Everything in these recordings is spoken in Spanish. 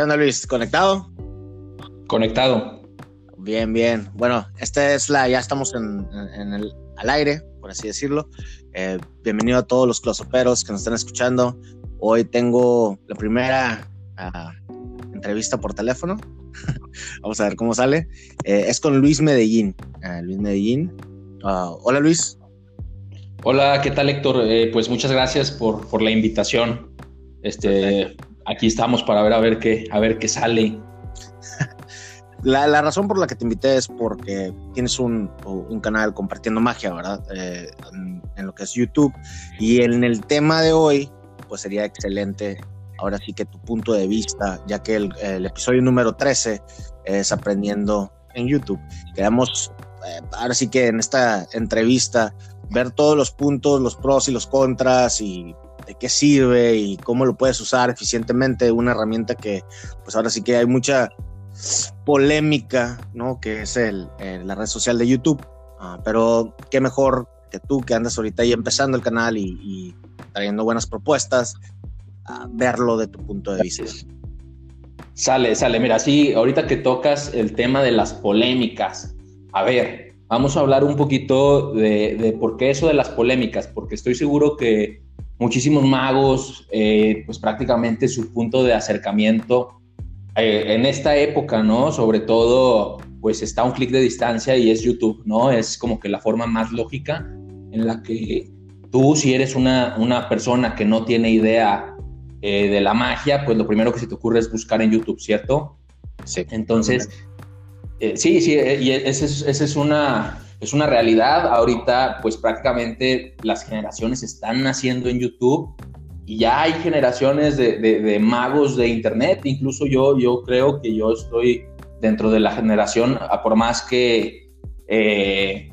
¿Qué onda, Luis? ¿Conectado? Conectado. Bien, bien. Bueno, esta es la, ya estamos en, el, al aire, por así decirlo. Eh, bienvenido a todos los closoperos que nos están escuchando. Hoy tengo la primera ah, entrevista por teléfono. Vamos a ver cómo sale. Eh, es con Luis Medellín. Ah, Luis Medellín. Ah, hola, Luis. Hola, ¿qué tal, Héctor? Eh, pues muchas gracias por, por la invitación. Este, aquí estamos para ver a ver qué, a ver qué sale. La, razón por la que te invité es porque tienes un, canal compartiendo magia, ¿verdad? Eh, en, lo que es YouTube. Y en el tema de hoy, pues sería excelente, ahora sí que tu punto de vista, ya que el, episodio número 13 es aprendiendo en YouTube. Queremos, eh, ahora sí que en esta entrevista, ver todos los puntos, los pros y los contras y de qué sirve y cómo lo puedes usar eficientemente, una herramienta que pues ahora sí que hay mucha polémica, ¿no? Que es el, la red social de YouTube. Ah, pero qué mejor que tú que andas ahorita ahí empezando el canal y, trayendo buenas propuestas, verlo de tu punto de vista. Sale, sale. Mira, sí, ahorita que tocas el tema de las polémicas, a ver, vamos a hablar un poquito de, de por qué eso de las polémicas, porque estoy seguro que muchísimos magos, eh, pues prácticamente su punto de acercamiento eh, en esta época, ¿no? Sobre todo, pues está a un clic de distancia y es YouTube, ¿no? Es como que la forma más lógica en la que tú, si eres una, una persona que no tiene idea eh, de la magia, pues lo primero que se te ocurre es buscar en YouTube, ¿cierto? Sí. Entonces, sí, sí, y esa es una es una realidad. Ahorita, pues prácticamente las generaciones están naciendo en YouTube y ya hay generaciones de, magos de Internet. Incluso yo, yo creo que yo estoy dentro de la generación, por más que eh,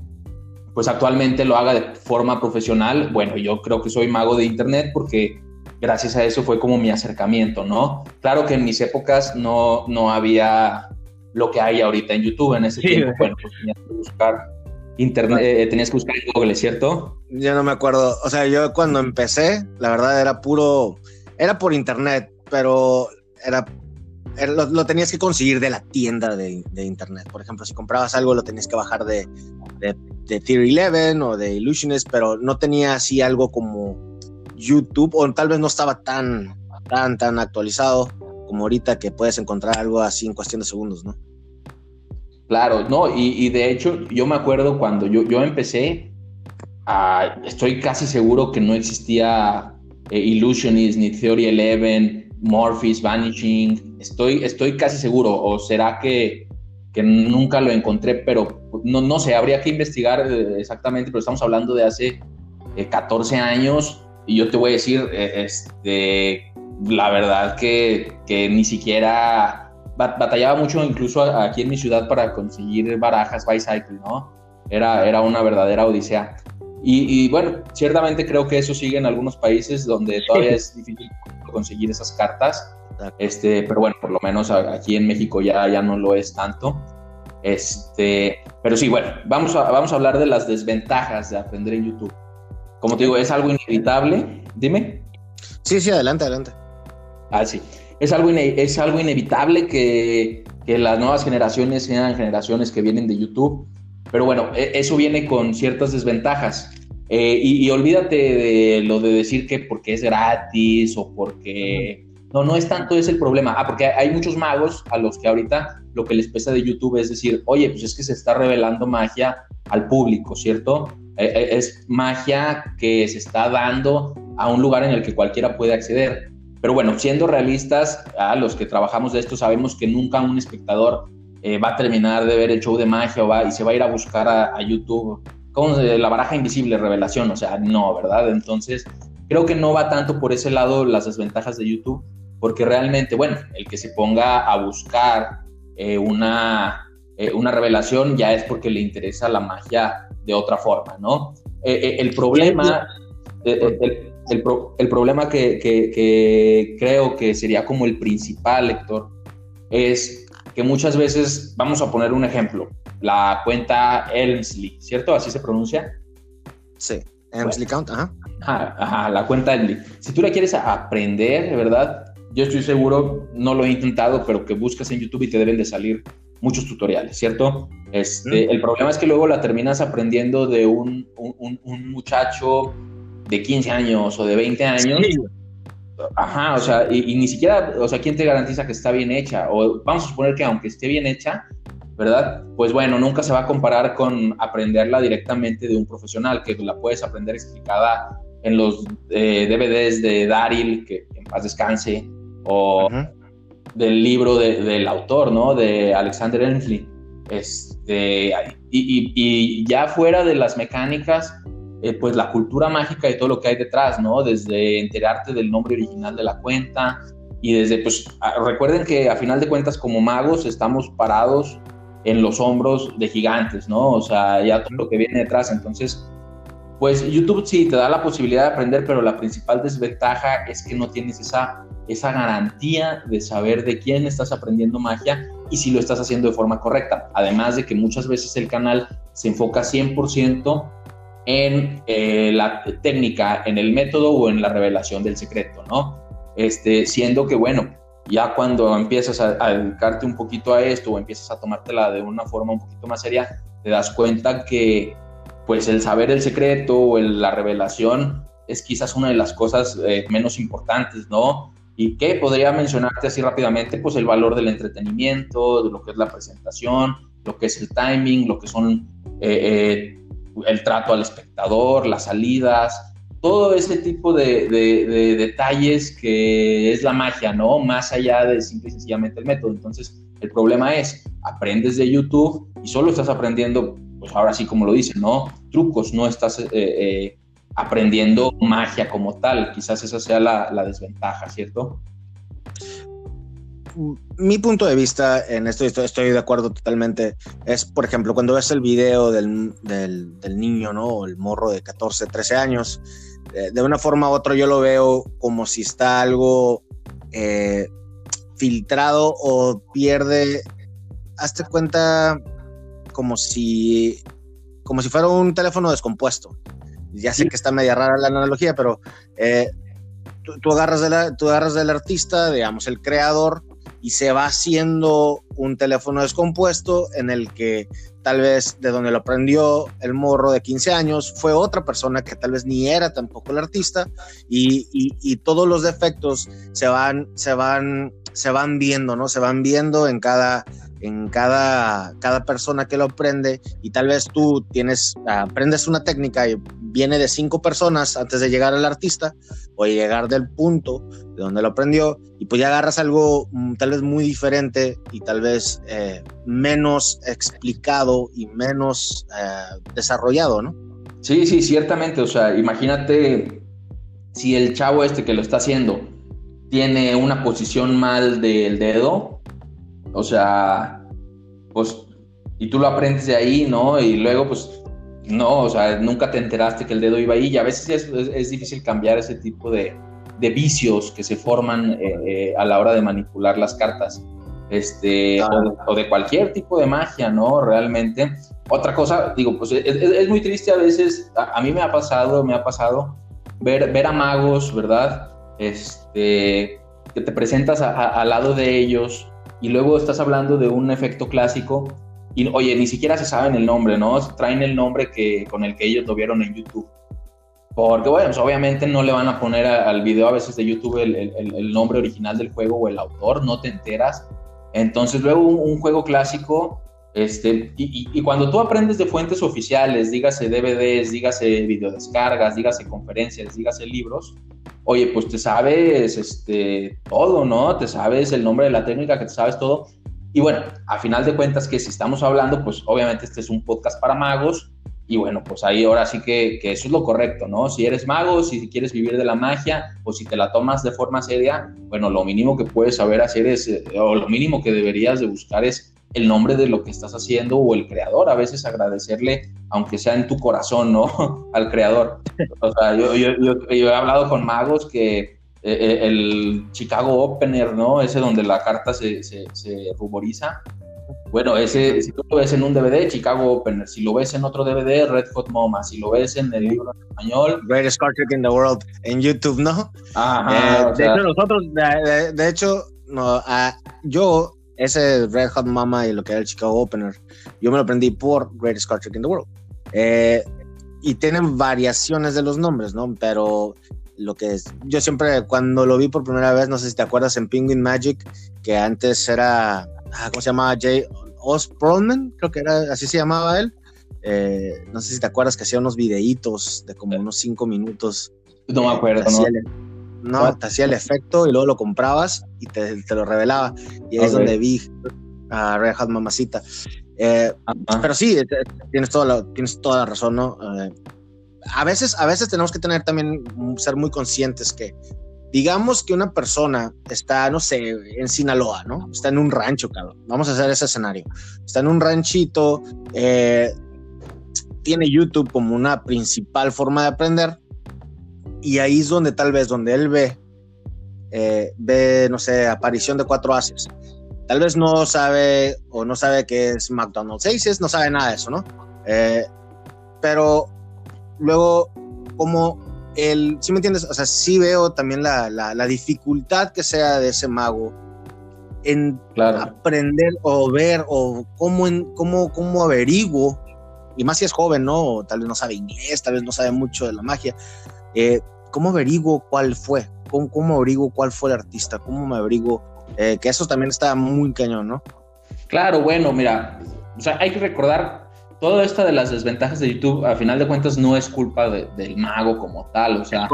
pues actualmente lo haga de forma profesional, bueno, yo creo que soy mago de Internet porque gracias a eso fue como mi acercamiento, ¿no? Claro que en mis épocas no, no había lo que hay ahorita en YouTube en ese tiempo, bueno, pues tenía que buscar Internet, eh, tenías que buscar en Google, ¿cierto? Ya no me acuerdo. O sea, yo cuando empecé, la verdad era puro, era por internet, pero era, lo, tenías que conseguir de la tienda de, internet. Por ejemplo, si comprabas algo, lo tenías que bajar de, de, de Tier 11 o de Illusionist, pero no tenía así algo como YouTube, o tal vez no estaba tan, tan, tan actualizado como ahorita que puedes encontrar algo así en cuestión de segundos, ¿no? Claro, no, y, de hecho yo me acuerdo cuando yo, yo empecé, estoy casi seguro que no existía eh, Illusionist, ni Theory 11, Morpheus, Vanishing, estoy, estoy casi seguro, o será que, que nunca lo encontré, pero no, no sé, habría que investigar eh, exactamente, pero estamos hablando de hace 14 eh, años, y yo te voy a decir, este, la verdad que, que ni siquiera batallaba mucho incluso aquí en mi ciudad para conseguir barajas bicycle, ¿no? Era, era una verdadera odisea. Y, bueno, ciertamente creo que eso sigue en algunos países donde todavía es difícil conseguir esas cartas. Este, pero bueno, por lo menos aquí en México ya, ya no lo es tanto. Este, pero sí, bueno, vamos a, vamos a hablar de las desventajas de aprender en YouTube. Como te digo, es algo inevitable. Dime. Sí, sí, adelante, adelante. Ah, sí es algo, es algo inevitable que, que, las nuevas generaciones sean generaciones que vienen de YouTube, pero bueno, e, eso viene con ciertas desventajas. Eh, y, olvídate de lo de decir que porque es gratis o porque... No, no es tanto ese el problema. Ah, porque hay muchos magos a los que ahorita lo que les pesa de YouTube es decir, oye, pues es que se está revelando magia al público, ¿cierto? E, e, es magia que se está dando a un lugar en el que cualquiera puede acceder. Pero bueno, siendo realistas, a los que trabajamos de esto sabemos que nunca un espectador eh, va a terminar de ver el show de magia o va, y se va a ir a buscar a, YouTube como la baraja invisible revelación, o sea, no, ¿verdad? Entonces, creo que no va tanto por ese lado las desventajas de YouTube, porque realmente, bueno, el que se ponga a buscar eh, una, eh, una revelación ya es porque le interesa la magia de otra forma, ¿no? el problema, el, problema que, creo que sería como el principal, lector, es que muchas veces, vamos a poner un ejemplo, la cuenta Elmsley, ¿cierto? ¿Así se pronuncia? Sí, Elmsley Count, ajá. Ajá, la cuenta Elmsley. Si tú la quieres aprender, de verdad, yo estoy seguro, no lo he intentado, pero que buscas en YouTube y te deben de salir muchos tutoriales, ¿cierto? Este, El problema es que luego la terminas aprendiendo de un, un, muchacho de 15 años o de 20 años. Ajá, o sea, y, ni siquiera, o sea, ¿quién te garantiza que está bien hecha? O vamos a suponer que aunque esté bien hecha, ¿verdad? Pues bueno, nunca se va a comparar con aprenderla directamente de un profesional, que la puedes aprender explicada en los eh, DVDs de Daryl, que, en paz descanse, o del libro del autor, ¿no? De Alexander Ensley. Este, y, y, ya fuera de las mecánicas, eh, pues la cultura mágica y todo lo que hay detrás, ¿no? Desde enterarte del nombre original de la cuenta y desde, pues, recuerden que a final de cuentas como magos estamos parados en los hombros de gigantes, ¿no? O sea, ya todo lo que viene detrás, entonces pues YouTube sí te da la posibilidad de aprender, pero la principal desventaja es que no tienes esa, esa garantía de saber de quién estás aprendiendo magia y si lo estás haciendo de forma correcta. Además de que muchas veces el canal se enfoca 100% en eh, la técnica, en el método o en la revelación del secreto, ¿no? Este, siendo que, bueno, ya cuando empiezas a, a dedicarte un poquito a esto o empiezas a tomártela de una forma un poquito más seria, te das cuenta que pues el saber el secreto o la revelación es quizás una de las cosas eh, menos importantes, ¿no? ¿Y qué podría mencionarte así rápidamente? Pues el valor del entretenimiento, de lo que es la presentación, lo que es el timing, lo que son eh, eh, el trato al espectador, las salidas, todo ese tipo de, de, detalles que es la magia, ¿no? Más allá de simple y sencillamente el método. Entonces, el problema es, aprendes de YouTube y solo estás aprendiendo pues ahora sí como lo dicen, ¿no? Trucos, no estás eh, eh, aprendiendo magia como tal, quizás esa sea la, desventaja, ¿cierto? Mi punto de vista en esto, estoy, estoy de acuerdo totalmente, es, por ejemplo, cuando ves el video del, niño, ¿no? El morro de 14, 13 años, eh, de una forma u otra yo lo veo como si está algo filtrado o pierde, hazte cuenta, como si, como si fuera un teléfono descompuesto. Ya sé que está media rara la analogía, pero eh, tú, agarras de la, tú agarras del artista, digamos, el creador, y se va haciendo un teléfono descompuesto en el que tal vez de donde lo aprendió el morro de 15 años fue otra persona que tal vez ni era tampoco el artista y, y, todos los defectos se van, se van, se van viendo, ¿no? Se van viendo en cada, en cada, cada persona que lo aprende y tal vez tú tienes, aprendes una técnica y viene de cinco personas antes de llegar al artista o llegar del punto de donde lo aprendió y pues ya agarras algo mm, tal vez muy diferente y tal vez eh, menos explicado y menos eh, desarrollado, ¿no? Sí, sí, ciertamente, o sea, imagínate si el chavo este que lo está haciendo tiene una posición mal del dedo, o sea, pues, y tú lo aprendes de ahí, ¿no? Y luego, pues, no, o sea, nunca te enteraste que el dedo iba ahí y a veces es, difícil cambiar ese tipo de, vicios que se forman eh, eh, a la hora de manipular las cartas. Este, o, de, cualquier tipo de magia, ¿no? Realmente. Otra cosa, digo, pues es, muy triste a veces, a, mí me ha pasado, me ha pasado ver, ver a magos, ¿verdad? Este, que te presentas al lado de ellos y luego estás hablando de un efecto clásico y oye, ni siquiera se saben el nombre, ¿no? Traen el nombre que, con el que ellos lo vieron en YouTube. Porque, bueno, pues obviamente no le van a poner al video a veces de YouTube el, el, nombre original del juego o el autor, no te enteras. Entonces, luego un, juego clásico, este, y, y, cuando tú aprendes de fuentes oficiales, dígase DVDs, dígase videodescargas, dígase conferencias, dígase libros, oye, pues te sabes este, todo, ¿no? Te sabes el nombre de la técnica, que te sabes todo. Y bueno, a final de cuentas que si estamos hablando, pues obviamente este es un podcast para magos. Y bueno, pues ahí ahora sí que, que eso es lo correcto, ¿no? Si eres mago, si quieres vivir de la magia o si te la tomas de forma seria, bueno, lo mínimo que puedes saber hacer es, eh, o lo mínimo que deberías de buscar es el nombre de lo que estás haciendo o el creador. A veces agradecerle, aunque sea en tu corazón, ¿no? Al creador. O sea, yo, he hablado con magos que eh, eh, el Chicago Opener, ¿no? Ese donde la carta se, se, ruboriza. Bueno, ese, si tú lo ves en un DVD, Chicago Opener, si lo ves en otro DVD, Red Hot MoMA, si lo ves en el libro en español. Greatest Car Trick in the World en YouTube, ¿no? Ajá. Eh, de hecho, nosotros, de, hecho, no, yo, ese Red Hot Mama y lo que era el Chicago Opener, yo me lo aprendí por Greatest Car Trick in the World. Eh, y tienen variaciones de los nombres, ¿no? Pero lo que es, yo siempre, cuando lo vi por primera vez, no sé si te acuerdas en Penguin Magic, que antes era Ah, ¿cómo se llamaba? Jay Osborne, creo que era, así se llamaba él. Eh, no sé si te acuerdas que hacía unos videitos de como unos cinco minutos. No me acuerdo, no. Te hacía el efecto y luego lo comprabas y te, lo revelaba. Y ahí es donde vi a Red Hot Mamacita. Eh, pero sí, tienes toda la, tienes toda la razón, ¿no? Eh, a, veces, a veces tenemos que tener también, ser muy conscientes que digamos que una persona está, no sé, en Sinaloa, ¿no? Está en un rancho, cabrón. Vamos a hacer ese escenario. Está en un ranchito, eh, tiene YouTube como una principal forma de aprender y ahí es donde tal vez, donde él ve, eh, ve, no sé, aparición de cuatro haces. Tal vez no sabe o no sabe qué es McDonald's Aces, no sabe nada de eso, ¿no? Eh, pero luego, como el, ¿sí me entiendes? O sea, sí veo también la, la, dificultad que sea de ese mago en aprender o ver o cómo, en, cómo, cómo averiguo, y más si es joven, ¿no? tal vez no sabe inglés, tal vez no sabe mucho de la magia, eh, ¿cómo averiguo cuál fue? ¿Cómo, ¿Cómo, averiguo cuál fue el artista? ¿Cómo me averiguo? Eh, que eso también está muy cañón, ¿no? Claro, bueno, mira, o sea, hay que recordar todo esto de las desventajas de YouTube, a final de cuentas, no es culpa del mago como tal. O sea,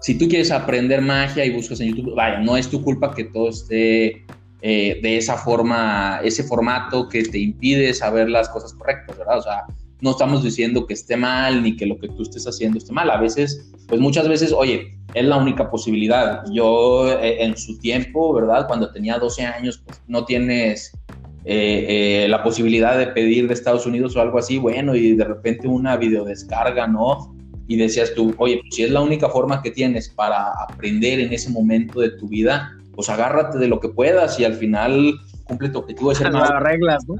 si tú quieres aprender magia y buscas en YouTube, vaya, no es tu culpa que todo esté eh, de esa forma, ese formato que te impide saber las cosas correctas, ¿verdad? O sea, no estamos diciendo que esté mal ni que lo que tú estés haciendo esté mal. A veces, pues muchas veces, oye, es la única posibilidad. Yo eh, en su tiempo, ¿verdad? Cuando tenía 12 años, pues no tienes eh, eh, la posibilidad de pedir de Estados Unidos o algo así, bueno, y de repente una videodescarga, ¿no? Y decías tú, oye, pues si es la única forma que tienes para aprender en ese momento de tu vida, pues agárrate de lo que puedas y al final cumple tu objetivo de ser Lo arreglas, ¿no?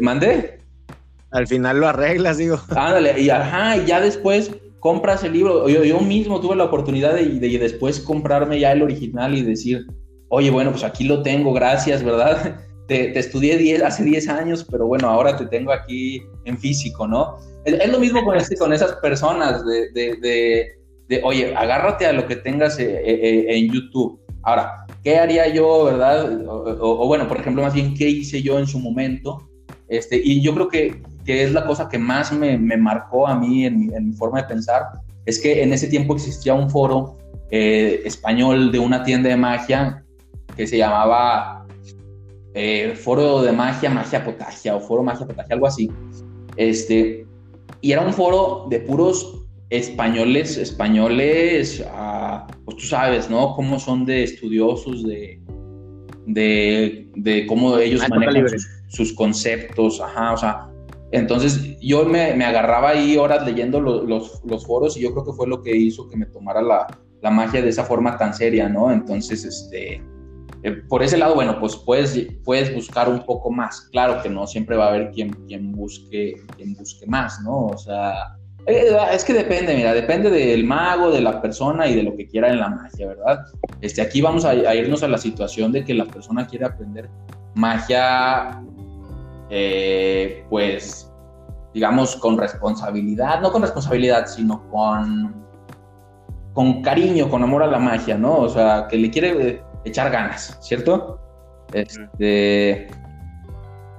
¿Mandé? Al final lo arreglas, digo. Ándale, y ajá, ya después compras el libro. Yo, yo mismo tuve la oportunidad de, de, después comprarme ya el original y decir, oye, bueno, pues aquí lo tengo, gracias, ¿verdad? te, estudié diez, hace 10 años, pero bueno, ahora te tengo aquí en físico, ¿no? Es, lo mismo con, este, con esas personas de, de, oye, agárrate a lo que tengas eh, eh, eh, en YouTube. Ahora, ¿qué haría yo, verdad? O, bueno, por ejemplo, más bien, ¿qué hice yo en su momento? Este, y yo creo que, que es la cosa que más me, me marcó a mí en mi, en mi, forma de pensar, es que en ese tiempo existía un foro español de una tienda de magia que se llamaba eh, foro de magia, magia potagia o foro magia potagia, algo así. Este, y era un foro de puros españoles, españoles, ah, pues tú sabes, ¿no? Cómo son de estudiosos, de, de, cómo ellos manejan sus, conceptos, ajá, o sea, entonces yo me, agarraba ahí horas leyendo los, foros y yo creo que fue lo que hizo que me tomara la, magia de esa forma tan seria, ¿no? Entonces, este, eh, por ese lado, bueno, pues puedes, puedes buscar un poco más. Claro que no siempre va a haber quien, quien, busque, quien busque más, ¿no? O sea, eh, es que depende, mira, depende del mago, de la persona y de lo que quiera en la magia, ¿verdad? Este, aquí vamos a, irnos a la situación de que la persona quiere aprender magia, eh, pues, digamos, con responsabilidad, no con responsabilidad, sino con, con cariño, con amor a la magia, ¿no? O sea, que le quiere echar ganas, ¿cierto? Este,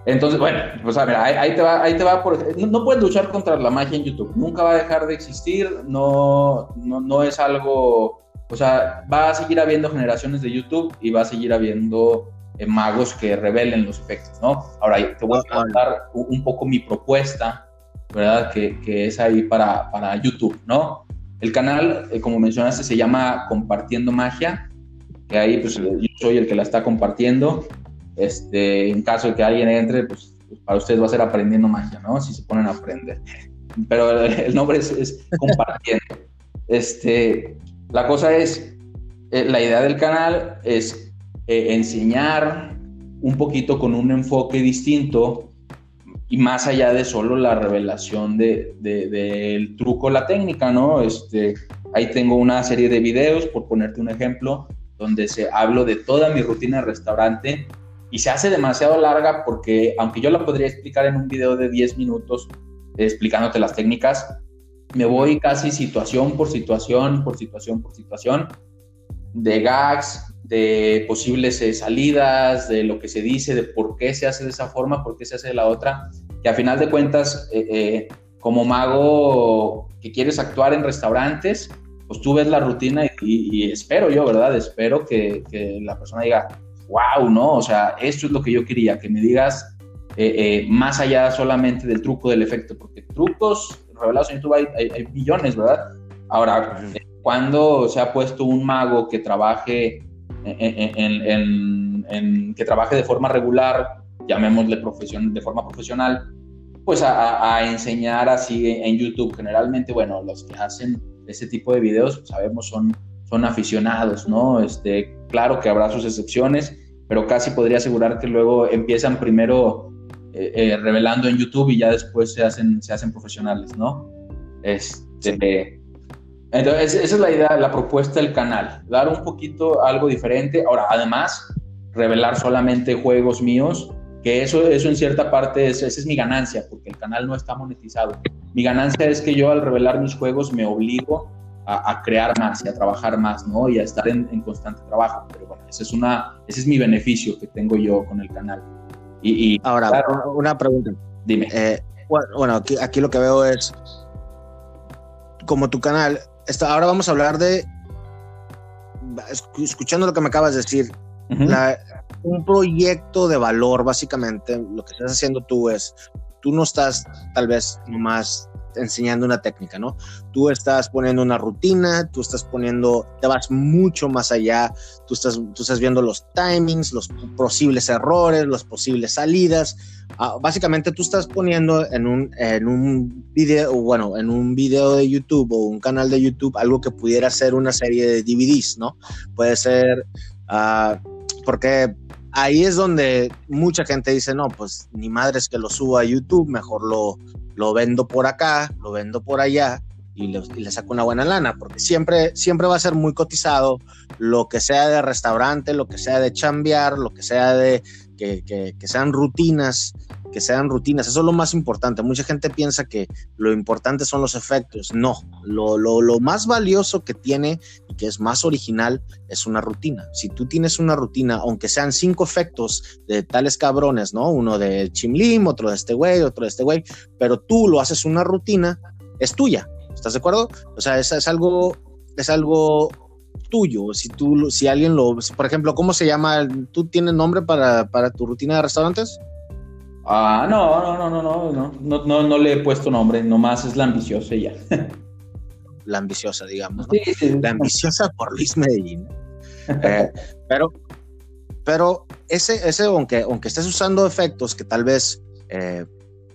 entonces, bueno, pues a ver, ahí, te va, ahí te va por, no, puedes luchar contra la magia en YouTube, nunca va a dejar de existir, no, no, no es algo, o sea, va a seguir habiendo generaciones de YouTube y va a seguir habiendo eh, magos que revelen los efectos, ¿no? Ahora, te voy a contar un poco mi propuesta, ¿verdad? Que, que es ahí para, para, YouTube, ¿no? El canal, eh, como mencionaste, se llama Compartiendo Magia que ahí pues yo soy el que la está compartiendo. Este, en caso de que alguien entre, pues, pues para ustedes va a ser aprendiendo magia, ¿no? Si se ponen a aprender. Pero el nombre es, compartiendo. este, la cosa es, eh, la idea del canal es eh, enseñar un poquito con un enfoque distinto y más allá de solo la revelación del de, truco, la técnica, ¿no? Este, ahí tengo una serie de videos, por ponerte un ejemplo, donde se hablo de toda mi rutina de restaurante y se hace demasiado larga porque aunque yo la podría explicar en un video de 10 minutos explicándote las técnicas, me voy casi situación por situación, por situación, por situación, de gags, de posibles eh, salidas, de lo que se dice, de por qué se hace de esa forma, por qué se hace de la otra, que a final de cuentas, eh, eh, como mago que quieres actuar en restaurantes, pues tú ves la rutina y, espero yo, ¿verdad? Espero que, la persona diga, wow, ¿no? O sea, esto es lo que yo quería, que me digas más allá solamente del truco, del efecto, porque trucos revelados en YouTube hay, hay, millones, ¿verdad? Ahora, cuando se ha puesto un mago que trabaje en, que trabaje de forma regular, llamémosle profesión, de forma profesional, pues a, enseñar así en YouTube. Generalmente, bueno, los que hacen ese tipo de videos, sabemos, son, son aficionados, ¿no? Este, claro que habrá sus excepciones, pero casi podría asegurar que luego empiezan primero eh, eh, revelando en YouTube y ya después se hacen, se hacen profesionales, ¿no? Este, entonces, esa es la idea, la propuesta del canal, dar un poquito algo diferente. Ahora, además, revelar solamente juegos míos, que eso, eso en cierta parte, es, esa es mi ganancia, porque el canal no está monetizado. Mi ganancia es que yo al revelar mis juegos me obligo a, crear más y a trabajar más, ¿no? Y a estar en, constante trabajo. Pero bueno, ese es, una, ese es mi beneficio que tengo yo con el canal. Y, Ahora, una pregunta. Dime. Eh, bueno, aquí, aquí lo que veo es, como tu canal ahora vamos a hablar de, escuchando lo que me acabas de decir, un proyecto de valor, básicamente, lo que estás haciendo tú es, tú no estás tal vez nomás enseñando una técnica, ¿no? Tú estás poniendo una rutina, tú estás poniendo, te vas mucho más allá, tú estás, tú estás viendo los timings, los posibles errores, las posibles salidas. Ah, básicamente tú estás poniendo en un, en un video, bueno, en un video de YouTube o un canal de YouTube algo que pudiera ser una serie de DVDs, ¿no? Puede ser, uh, porque ahí es donde mucha gente dice, no, pues ni madre es que lo suba a YouTube, mejor lo, lo vendo por acá, lo vendo por allá y le, saco una buena lana, porque siempre, siempre va a ser muy cotizado lo que sea de restaurante, lo que sea de chambear, lo que sea de que, que, sean rutinas, que sean rutinas. Eso es lo más importante. Mucha gente piensa que lo importante son los efectos. No, lo, lo, lo, más valioso que tiene y que es más original es una rutina. Si tú tienes una rutina, aunque sean cinco efectos de tales cabrones, ¿no? Uno de Chimlim, otro de este güey, otro de este güey, pero tú lo haces una rutina, es tuya. ¿Estás de acuerdo? O sea, es, es algo, es algo tuyo. Si tú, si alguien lo, por ejemplo, ¿cómo se llama? ¿Tú tienes nombre para, para tu rutina de restaurantes? Ah, no, no, no, no, no, no, no, no, le he puesto nombre, nomás es la ambiciosa ya. la ambiciosa, digamos. La ambiciosa por Luis Medellín. Eh, pero, pero ese, ese aunque, aunque estés usando efectos que tal vez eh,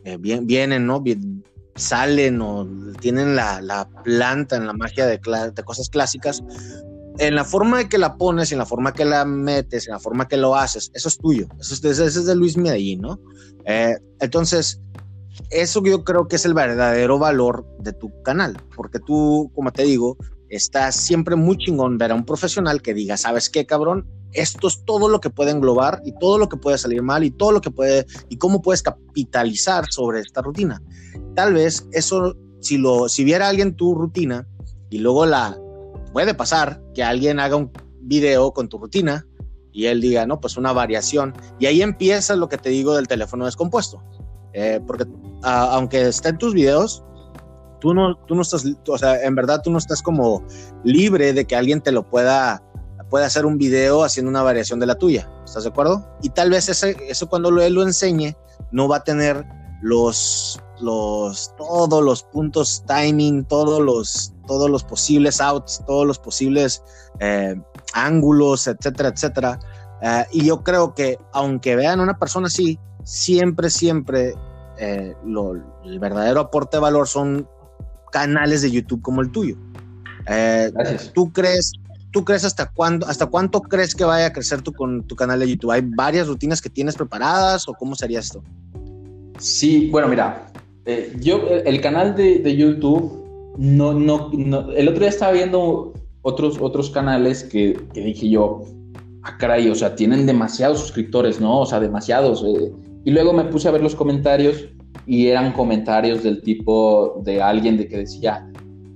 eh, vienen, ¿no? Salen o tienen la, la planta en la magia de, de, cosas clásicas, en la forma de que la pones, en la forma que la metes, en la forma que lo haces, eso es tuyo, eso es, ese es de Luis Medellín, ¿no? Eh, entonces, eso yo creo que es el verdadero valor de tu canal, porque tú, como te digo, estás siempre muy chingón ver a un profesional que diga, ¿sabes qué, cabrón? Esto es todo lo que puede englobar y todo lo que puede salir mal y todo lo que puede y cómo puedes capitalizar sobre esta rutina. Tal vez eso, si lo, si viera alguien tu rutina y luego la puede pasar que alguien haga un video con tu rutina y él diga, no, pues una variación. Y ahí empieza lo que te digo del teléfono descompuesto. Eh, porque aunque esté en tus videos, tú no, tú no estás, o sea, en verdad tú no estás como libre de que alguien te lo pueda, pueda hacer un video haciendo una variación de la tuya. ¿Estás de acuerdo? Y tal vez ese, eso cuando él lo enseñe, no va a tener los, los, todos los puntos timing, todos los, todos los posibles outs, todos los posibles eh, ángulos, etcétera, etcétera. Eh, y yo creo que aunque vean a una persona así, siempre, siempre eh, el verdadero aporte de valor son canales de YouTube como el tuyo. ¿Tú crees, ¿tú crees hasta cuándo, hasta cuánto crees que vaya a crecer tu, con tu canal de YouTube? ¿Hay varias rutinas que tienes preparadas o cómo sería esto? Sí, bueno, mira, eh, yo, el canal de, YouTube, no, no, no, el otro día estaba viendo otros, otros canales que, que dije yo, ah, caray, o sea, tienen demasiados suscriptores, ¿no? O sea, demasiados. Eh. Y luego me puse a ver los comentarios y eran comentarios del tipo de alguien de que decía,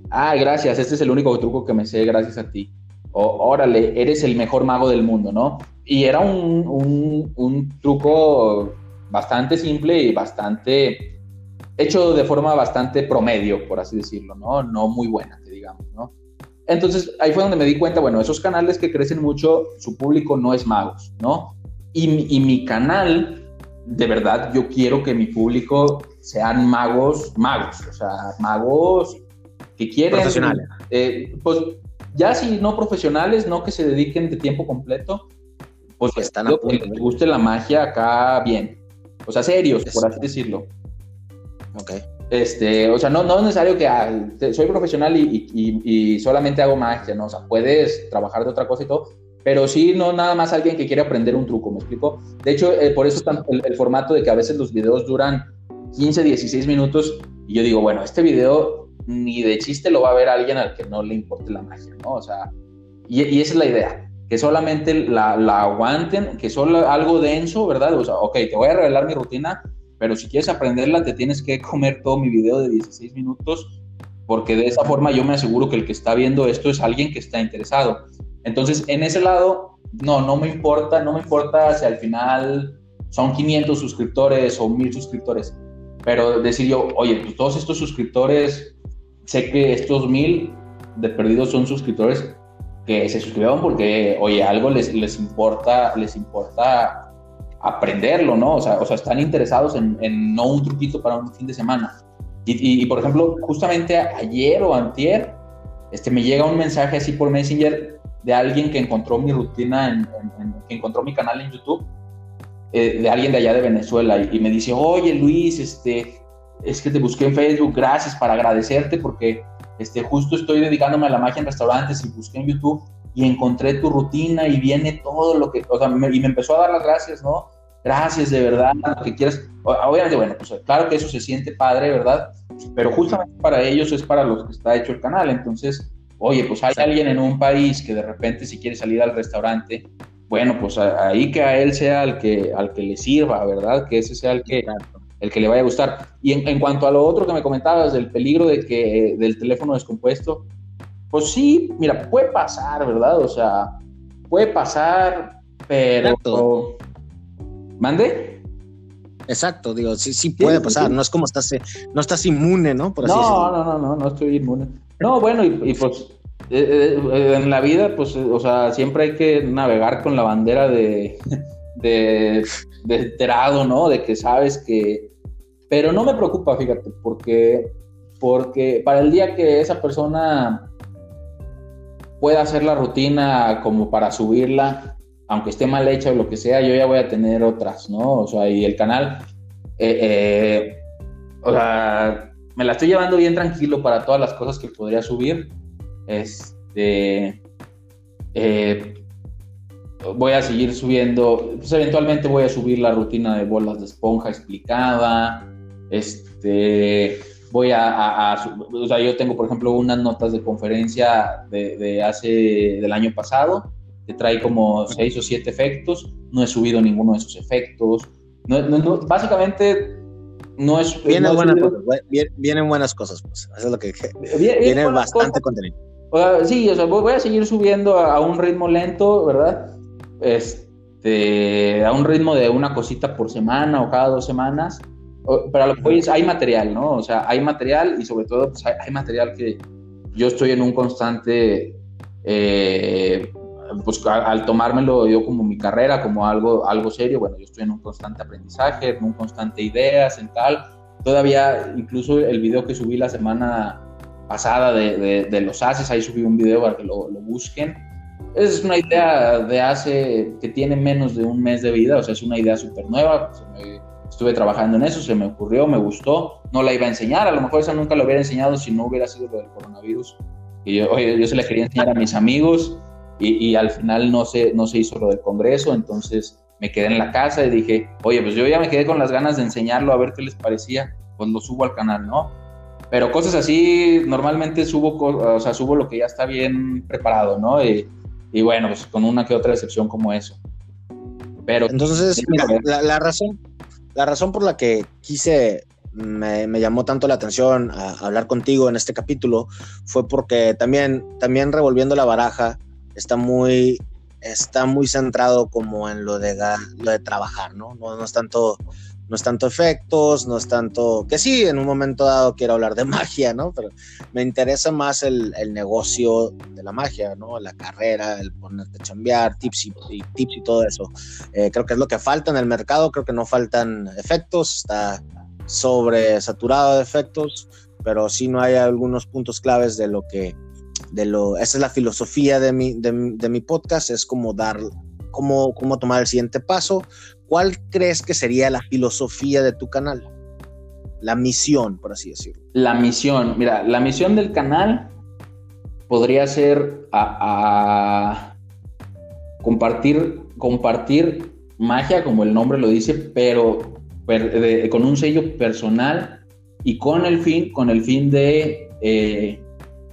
ah, gracias, este es el único truco que me sé gracias a ti. O, órale, eres el mejor mago del mundo, ¿no? Y era un, un, un truco bastante simple y bastante hecho de forma bastante promedio, por así decirlo, ¿no? No muy buena, digamos, ¿no? Entonces ahí fue donde me di cuenta, bueno, esos canales que crecen mucho, su público no es magos, ¿no? Y, y mi canal, de verdad, yo quiero que mi público sean magos, magos, o sea, magos que quieren... Profesionales. Eh, pues ya si no profesionales, no que se dediquen de tiempo completo, pues que están a punto, que les guste la magia acá bien. O sea, serios, por así decirlo. Ok. Este, o sea, no, no es necesario que ah, soy profesional y, y, y, solamente hago magia, ¿no? O sea, puedes trabajar de otra cosa y todo, pero sí, no nada más alguien que quiere aprender un truco, ¿me explico? De hecho, eh, por eso está el, el, formato de que a veces los videos duran 15, 16 minutos y yo digo, bueno, este video ni de chiste lo va a ver alguien al que no le importe la magia, ¿no? O sea, y, esa es la idea, que solamente la, la aguanten, que solo algo denso, ¿verdad? O sea, ok, te voy a revelar mi rutina, pero si quieres aprenderla, te tienes que comer todo mi video de 16 minutos, porque de esa forma yo me aseguro que el que está viendo esto es alguien que está interesado. Entonces, en ese lado, no, no me importa, no me importa si al final son 500 suscriptores o 1000 suscriptores, pero decir yo, oye, pues todos estos suscriptores, sé que estos 1000 de perdidos son suscriptores que se suscribieron porque, oye, algo les, les importa, les importa aprenderlo, ¿no? O sea, o sea están interesados en, en, no un truquito para un fin de semana. Y, y, y, por ejemplo, justamente ayer o antier, este, me llega un mensaje así por Messenger de alguien que encontró mi rutina, en, en, que encontró mi canal en YouTube, eh, de alguien de allá de Venezuela, y, y, me dice, oye Luis, este, es que te busqué en Facebook, gracias para agradecerte porque este, justo estoy dedicándome a la magia en restaurantes y busqué en YouTube y encontré tu rutina y viene todo lo que, o sea, me, y me empezó a dar las gracias, ¿no? Gracias de verdad, lo que quieras. Obviamente, bueno, pues claro que eso se siente padre, ¿verdad? Pero justamente para ellos es para los que está hecho el canal. Entonces, oye, pues hay alguien en un país que de repente si quiere salir al restaurante, bueno, pues ahí que a él sea el que, al que le sirva, ¿verdad? Que ese sea el que, el que le vaya a gustar. Y en, en cuanto a lo otro que me comentabas, del peligro de que, del teléfono descompuesto, pues sí, mira, puede pasar, ¿verdad? O sea, puede pasar, pero... Exacto. ¿Mande? Exacto, digo, sí, sí puede sí, pasar, sí. no es como estás, no estás inmune, ¿no? Por así no, decirlo. no, no, no, no estoy inmune. No, bueno, y, y pues eh, eh, en la vida, pues, o sea, siempre hay que navegar con la bandera de, de, de enterado, ¿no? De que sabes que... Pero no me preocupa, fíjate, porque, porque para el día que esa persona pueda hacer la rutina como para subirla, aunque esté mal hecha o lo que sea, yo ya voy a tener otras, ¿no? O sea, y el canal, eh, eh, o sea, me la estoy llevando bien tranquilo para todas las cosas que podría subir. Este, eh, voy a seguir subiendo, pues eventualmente voy a subir la rutina de bolas de esponja explicada, este, voy a, a, a, o sea, yo tengo, por ejemplo, unas notas de conferencia de, de, hace, del año pasado, que trae como seis o siete efectos, no he subido ninguno de esos efectos, no, no, no básicamente no es... Vienen, buenas, cosas, vienen buenas cosas, pues, eso es lo que... Viene, viene bastante cosas. contenido. O sea, sí, o sea, voy a seguir subiendo a, un ritmo lento, ¿verdad? Este, a un ritmo de una cosita por semana o cada dos semanas, pero lo que voy es, hay material, ¿no? O sea, hay material y sobre todo pues, hay, hay, material que yo estoy en un constante, eh, pues al tomármelo yo como mi carrera, como algo, algo serio, bueno, yo estoy en un constante aprendizaje, en un constante ideas, en tal. Todavía, incluso el video que subí la semana pasada de, de, de los haces, ahí subí un video para que lo, lo busquen. Es una idea de hace, que tiene menos de un mes de vida, o sea, es una idea súper nueva. Se me, estuve trabajando en eso, se me ocurrió, me gustó, no la iba a enseñar, a lo mejor esa nunca lo hubiera enseñado si no hubiera sido lo del coronavirus. Y yo, oye, yo se la quería enseñar a mis amigos y, al final no se, no se hizo lo del Congreso, entonces me quedé en la casa y dije, oye, pues yo ya me quedé con las ganas de enseñarlo a ver qué les parecía, pues lo subo al canal, ¿no? Pero cosas así, normalmente subo, o sea, subo lo que ya está bien preparado, ¿no? Y, y bueno, pues con una que otra excepción como eso. Pero entonces, mira, la, razón, la razón por la que quise me, me, llamó tanto la atención a, hablar contigo en este capítulo fue porque también, también revolviendo la baraja está muy, está muy centrado como en lo de, lo de trabajar, ¿no? ¿no? No es tanto no es tanto efectos, no es tanto, que sí, en un momento dado quiero hablar de magia, ¿no? Pero me interesa más el, el negocio de la magia, ¿no? La carrera, el ponerte a chambear, tips y, tips y todo eso. Eh, creo que es lo que falta en el mercado, creo que no faltan efectos, está sobresaturado de efectos, pero sí no hay algunos puntos claves de lo que, de lo, esa es la filosofía de mi, de, de mi podcast, es como dar cómo, cómo tomar el siguiente paso, ¿cuál crees que sería la filosofía de tu canal? La misión, por así decirlo. La misión, mira, la misión del canal podría ser a, compartir, compartir magia, como el nombre lo dice, pero con un sello personal y con el fin, con el fin de eh,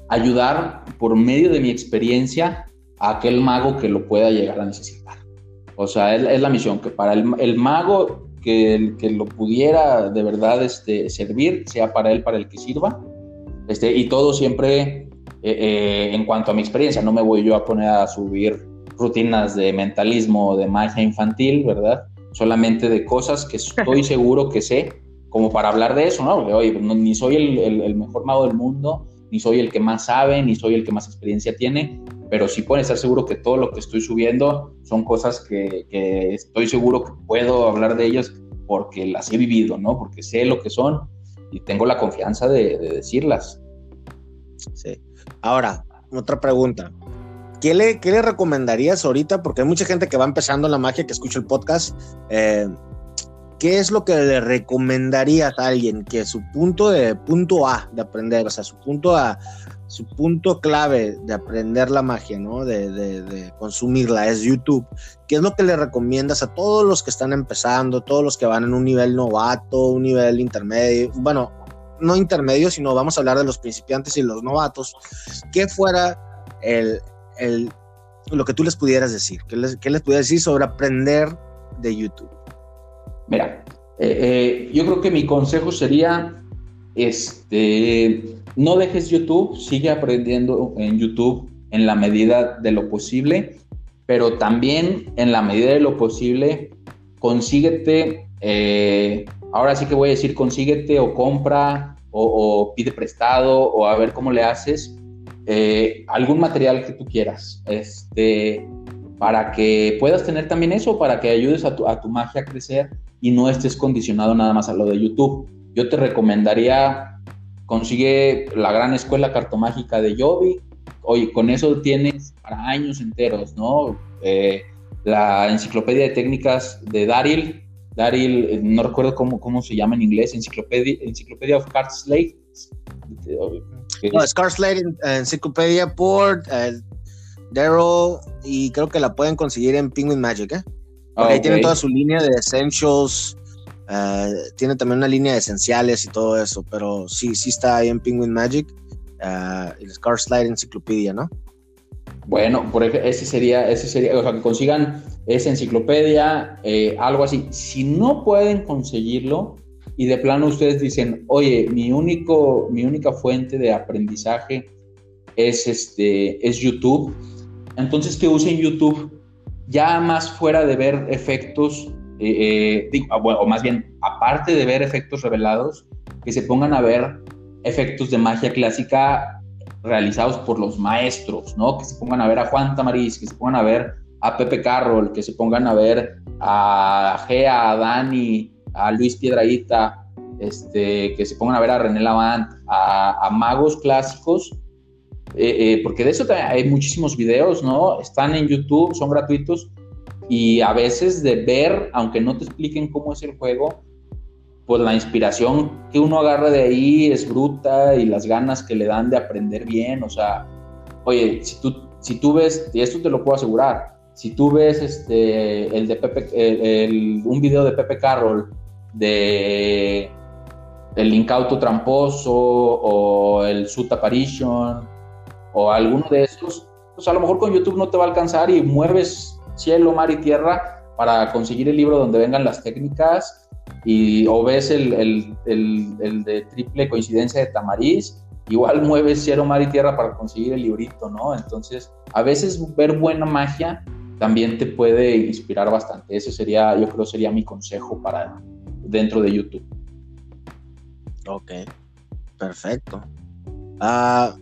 ayudar por medio de mi experiencia a aquel mago que lo pueda llegar a necesitar. O sea, es, la misión, que para el, mago que, que, lo pudiera de verdad este, servir, sea para él, para el que sirva. Este, y todo siempre eh, eh, en cuanto a mi experiencia. No me voy yo a poner a subir rutinas de mentalismo o de magia infantil, ¿verdad? Solamente de cosas que estoy seguro que sé, como para hablar de eso, ¿no? oye, ni soy el, el mejor mago del mundo, ni soy el que más sabe, ni soy el que más experiencia tiene, pero sí pueden estar seguro que todo lo que estoy subiendo son cosas que, estoy seguro que puedo hablar de ellas porque las he vivido, ¿no? Porque sé lo que son y tengo la confianza de, decirlas. Sí. Ahora, otra pregunta. ¿Qué le, ¿Qué le recomendarías ahorita? Porque hay mucha gente que va empezando la magia, que escucha el podcast. Eh, ¿Qué es lo que le recomendarías a alguien que su punto de punto A de aprender, o sea, su punto A, su punto clave de aprender la magia, ¿no? De, consumirla es YouTube. ¿Qué es lo que le recomiendas a todos los que están empezando, todos los que van en un nivel novato, un nivel intermedio? Bueno, no intermedio, sino vamos a hablar de los principiantes y los novatos. ¿Qué fuera el, lo que tú les pudieras decir? ¿Qué les, qué les pudieras decir sobre aprender de YouTube? Mira, eh, eh, yo creo que mi consejo sería, este, no dejes YouTube, sigue aprendiendo en YouTube en la medida de lo posible, pero también en la medida de lo posible, consíguete, eh, ahora sí que voy a decir, consíguete o compra o, pide prestado o a ver cómo le haces eh, algún material que tú quieras, este, para que puedas tener también eso, para que ayudes a tu, a tu magia a crecer y no estés condicionado nada más a lo de YouTube. Yo te recomendaría consigue la gran escuela cartomágica de Yobi. Oye, con eso tienes para años enteros, ¿no? Eh, la enciclopedia de técnicas de Daryl, Daryl, eh, no recuerdo cómo, cómo se llama en inglés, enciclopedia, enciclopedia of Card Slate. No, es Card Slate enciclopedia por uh, Daryl y creo que la pueden conseguir en Penguin Magic, ¿eh? Porque ahí tienen toda su línea de essentials, eh, tiene también una línea de esenciales y todo eso, pero sí, sí está ahí en Penguin Magic uh, y Scar Slide Enciclopedia, ¿no? Bueno, por ese sería, ese sería, o sea, que consigan esa enciclopedia, eh, algo así. Si no pueden conseguirlo y de plano ustedes dicen, oye, mi único, mi única fuente de aprendizaje es este, es YouTube, entonces que usen YouTube ya más fuera de ver efectos eh, eh, ah, o más bien, aparte de ver efectos revelados, que se pongan a ver efectos de magia clásica realizados por los maestros, ¿no? Que se pongan a ver a Juan Tamariz, que se pongan a ver a Pepe Carroll, que se pongan a ver a Gea, a Dani, a Luis Piedraíta, este, que se pongan a ver a René Lavant, a, magos clásicos, eh, porque de eso hay muchísimos videos, ¿no? Están en YouTube, son gratuitos, y a veces de ver, aunque no te expliquen cómo es el juego, pues la inspiración que uno agarra de ahí es bruta y las ganas que le dan de aprender bien, o sea, oye, si tú si tú ves, y esto te lo puedo asegurar, si tú ves este, el de Pepe, un video de Pepe Carroll de el incauto tramposo o el Suit Apparition o alguno de esos, pues a lo mejor con YouTube no te va a alcanzar y mueves cielo, mar y tierra para conseguir el libro donde vengan las técnicas y o ves el, el de triple coincidencia de Tamariz igual mueves cielo, mar y tierra para conseguir el librito, ¿no? Entonces, a veces ver buena magia también te puede inspirar bastante. Ese sería, yo creo, sería mi consejo para dentro de YouTube. Ok, perfecto. Ah,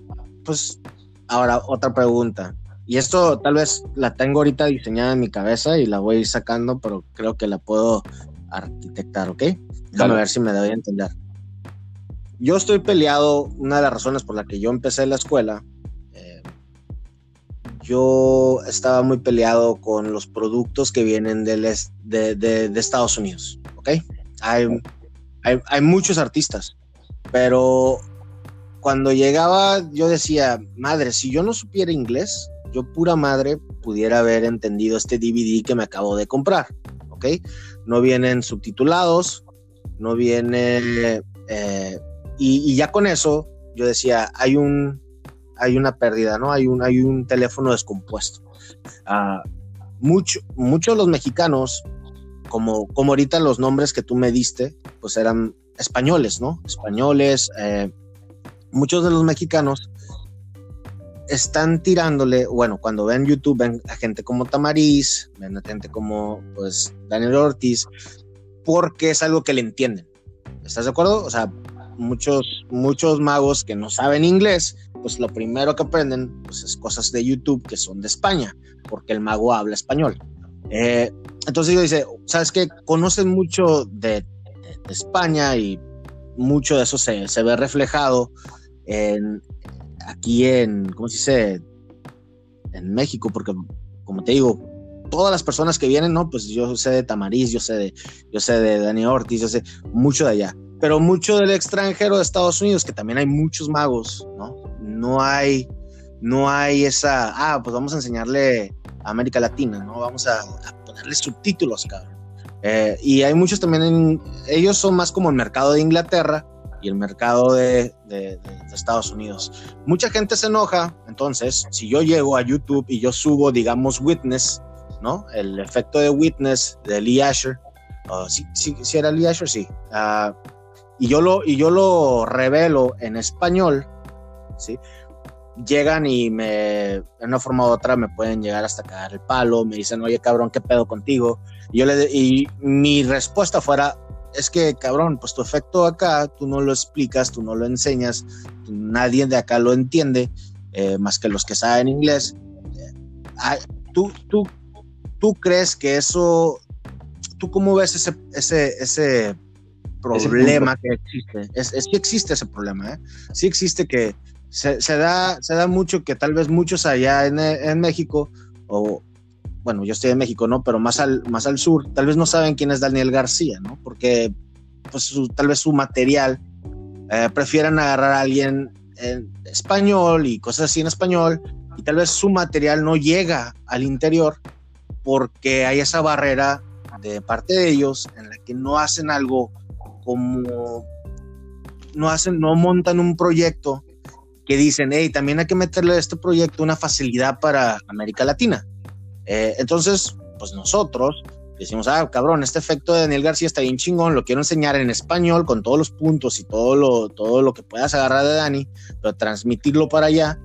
pues ahora otra pregunta. Y esto tal vez la tengo ahorita diseñada en mi cabeza y la voy a ir sacando, pero creo que la puedo arquitectar, ¿ok? Déjame ver si me doy a entender yo estoy peleado, una de las razones por la que yo empecé la escuela, eh, yo estaba muy peleado con los productos que vienen de, de, Estados Unidos, ¿ok? Hay, hay, muchos artistas, pero cuando llegaba yo decía, madre, si yo no supiera inglés, yo pura madre pudiera haber entendido este DVD que me acabo de comprar, ¿ok? No vienen subtitulados, no viene eh, y, ya con eso yo decía, hay, un, hay una pérdida, ¿no? Hay un, hay un teléfono descompuesto. Uh, mucho, muchos de los mexicanos, como, como ahorita los nombres que tú me diste, pues eran españoles, ¿no? Españoles, eh, muchos de los mexicanos están tirándole, bueno, cuando ven YouTube, ven a gente como Tamariz, ven a gente como, pues, Daniel Ortiz, porque es algo que le entienden. ¿Estás de acuerdo? O sea, muchos, muchos magos que no saben inglés, pues lo primero que aprenden pues, es cosas de YouTube que son de España, porque el mago habla español. Eh, entonces yo dice, ¿sabes qué? Conocen mucho de, España y mucho de eso se, se, ve reflejado en, aquí en, ¿cómo se dice? En México, porque como te digo, todas las personas que vienen, ¿no? Pues yo sé de Tamariz, yo sé de, yo sé de Dani Ortiz, yo sé mucho de allá pero mucho del extranjero de Estados Unidos, que también hay muchos magos, ¿no? No hay, no hay esa, ah, pues vamos a enseñarle a América Latina, ¿no? Vamos a, ponerle subtítulos, cabrón. Eh, y hay muchos también, en, ellos son más como el mercado de Inglaterra el mercado de, Estados Unidos. Mucha gente se enoja, entonces, si yo llego a YouTube y yo subo, digamos, Witness, ¿no? El efecto de Witness de Lee Asher, si sí, era Lee Asher, sí. Uh, y yo lo, y yo lo revelo en español, ¿sí? Llegan y me, de una forma u otra, me pueden llegar hasta caer el palo, me dicen, oye, cabrón, ¿qué pedo contigo? Yo le, y mi respuesta fuera, es que, cabrón, pues tu efecto acá, tú no lo explicas, tú no lo enseñas, nadie de acá lo entiende, eh, más que los que saben inglés. Eh, ¿tú, tú, ¿Tú crees que eso, tú cómo ves ese, ese, ese problema que existe. Es, es que existe ese problema, ¿eh? Sí existe que se, da, se da mucho que tal vez muchos allá en, México, o bueno, yo estoy en México, ¿no? Pero más al, más al sur, tal vez no saben quién es Daniel García, ¿no? Porque pues tal vez su material eh, prefieran agarrar a alguien en español y cosas así en español, y tal vez su material no llega al interior porque hay esa barrera de parte de ellos en la que no hacen algo como no hacen, no montan un proyecto que dicen, hey, también hay que meterle a este proyecto una facilidad para América Latina. Eh, entonces, pues nosotros decimos, ah, cabrón, este efecto de Daniel García está bien chingón, lo quiero enseñar en español con todos los puntos y todo lo, todo lo que puedas agarrar de Dani, pero transmitirlo para allá.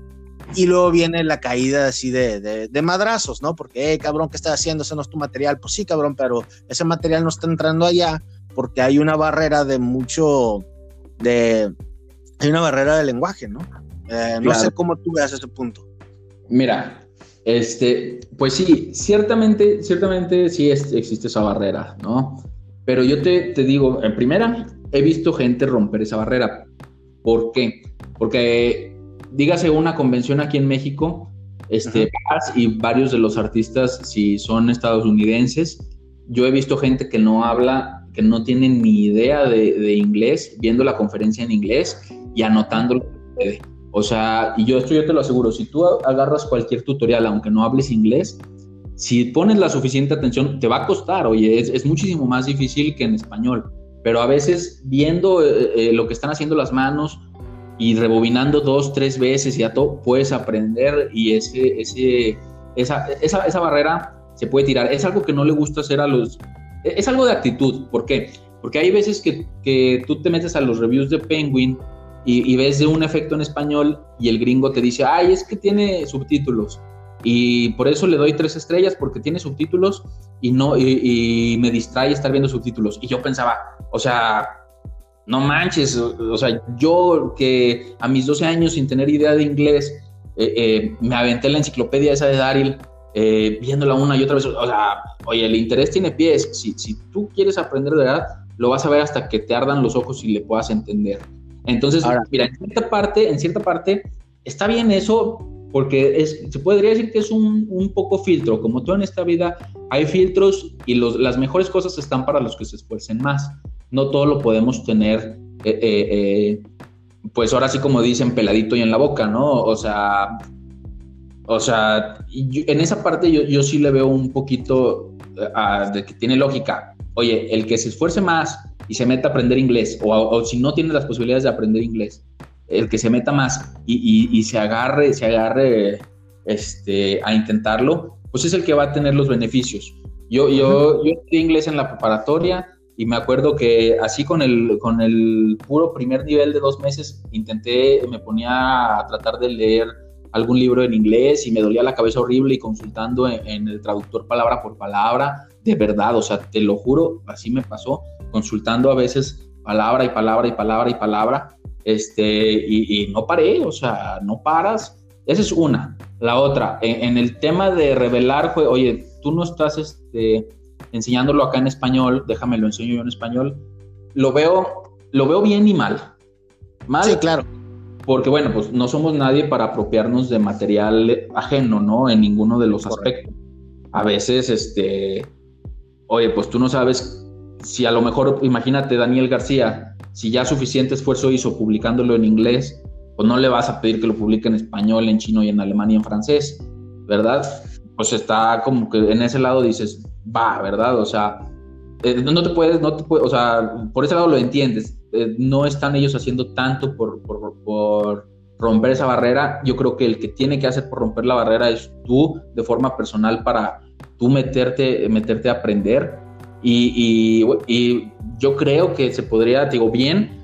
Y luego viene la caída así de, de, madrazos, ¿no? Porque, hey, cabrón, ¿qué estás haciendo? Ese no es tu material. Pues sí, cabrón, pero ese material no está entrando allá porque hay una barrera de mucho, de, hay una barrera de lenguaje, ¿no? Eh, no sé cómo tú veas ese punto. Mira, este, pues sí, ciertamente, ciertamente sí existe esa barrera, ¿no? Pero yo te, te, digo, en primera, he visto gente romper esa barrera. ¿Por qué? Porque, dígase una convención aquí en México, este, y varios de los artistas, si son estadounidenses, yo he visto gente que no habla que no tienen ni idea de, inglés, viendo la conferencia en inglés y anotando lo que O sea, y yo esto yo te lo aseguro, si tú agarras cualquier tutorial, aunque no hables inglés, si pones la suficiente atención, te va a costar, oye, es, muchísimo más difícil que en español, pero a veces viendo eh, eh, lo que están haciendo las manos y rebobinando dos, tres veces y a todo, puedes aprender y ese, ese, esa, esa, esa barrera se puede tirar. Es algo que no le gusta hacer a los... Es algo de actitud, ¿por qué? Porque hay veces que, que tú te metes a los reviews de Penguin y, ves de un efecto en español y el gringo te dice, ay, es que tiene subtítulos. Y por eso le doy tres estrellas, porque tiene subtítulos y, no, y, me distrae estar viendo subtítulos. Y yo pensaba, o sea, no manches, o, sea, yo que a mis 12 años sin tener idea de inglés, eh, eh, me aventé la enciclopedia esa de Daryl, eh, viéndola una y otra vez. O sea, oye, el interés tiene pies. Si, si tú quieres aprender de verdad, lo vas a ver hasta que te ardan los ojos y le puedas entender. Entonces, mira, en cierta parte, en cierta parte, está bien eso, porque es, se podría decir que es un, un, poco filtro, como todo en esta vida, hay filtros y los, las mejores cosas están para los que se esfuercen más. No todo lo podemos tener, eh, eh, eh, pues ahora sí como dicen, peladito y en la boca, ¿no? O sea, o sea, en esa parte yo, yo, sí le veo un poquito de que tiene lógica. Oye, el que se esfuerce más y se meta a aprender inglés, o, o si no tiene las posibilidades de aprender inglés, el que se meta más y, se agarre, se agarre este, a intentarlo, pues es el que va a tener los beneficios. Yo, yo, yo estudié inglés en la preparatoria y me acuerdo que así con el, con el puro primer nivel de dos meses intenté, me ponía a tratar de leer algún libro en inglés y me dolía la cabeza horrible y consultando en, el traductor palabra por palabra, de verdad, o sea, te lo juro, así me pasó, consultando a veces palabra y palabra y palabra y palabra este, y, no paré, o sea, no paras. Esa es una. La otra, en, el tema de revelar, oye, tú no estás este, enseñándolo acá en español, déjame lo enseño yo en español. Lo veo, lo veo bien y mal. Mal. Sí, claro. Porque, bueno, pues no somos nadie para apropiarnos de material ajeno, ¿no? En ninguno de los aspectos. A veces, este, oye, pues tú no sabes si a lo mejor, imagínate, Daniel García, si ya suficiente esfuerzo hizo publicándolo en inglés, pues no le vas a pedir que lo publique en español, en chino y en alemán y en francés, ¿verdad? Pues está como que en ese lado dices, va, ¿verdad? O sea, eh, no te puedes, no te puedes, o sea, por ese lado lo entiendes, eh, no están ellos haciendo tanto por, por, por romper esa barrera, yo creo que el que tiene que hacer por romper la barrera es tú de forma personal para tú meterte, meterte a aprender y, yo creo que se podría, digo, bien,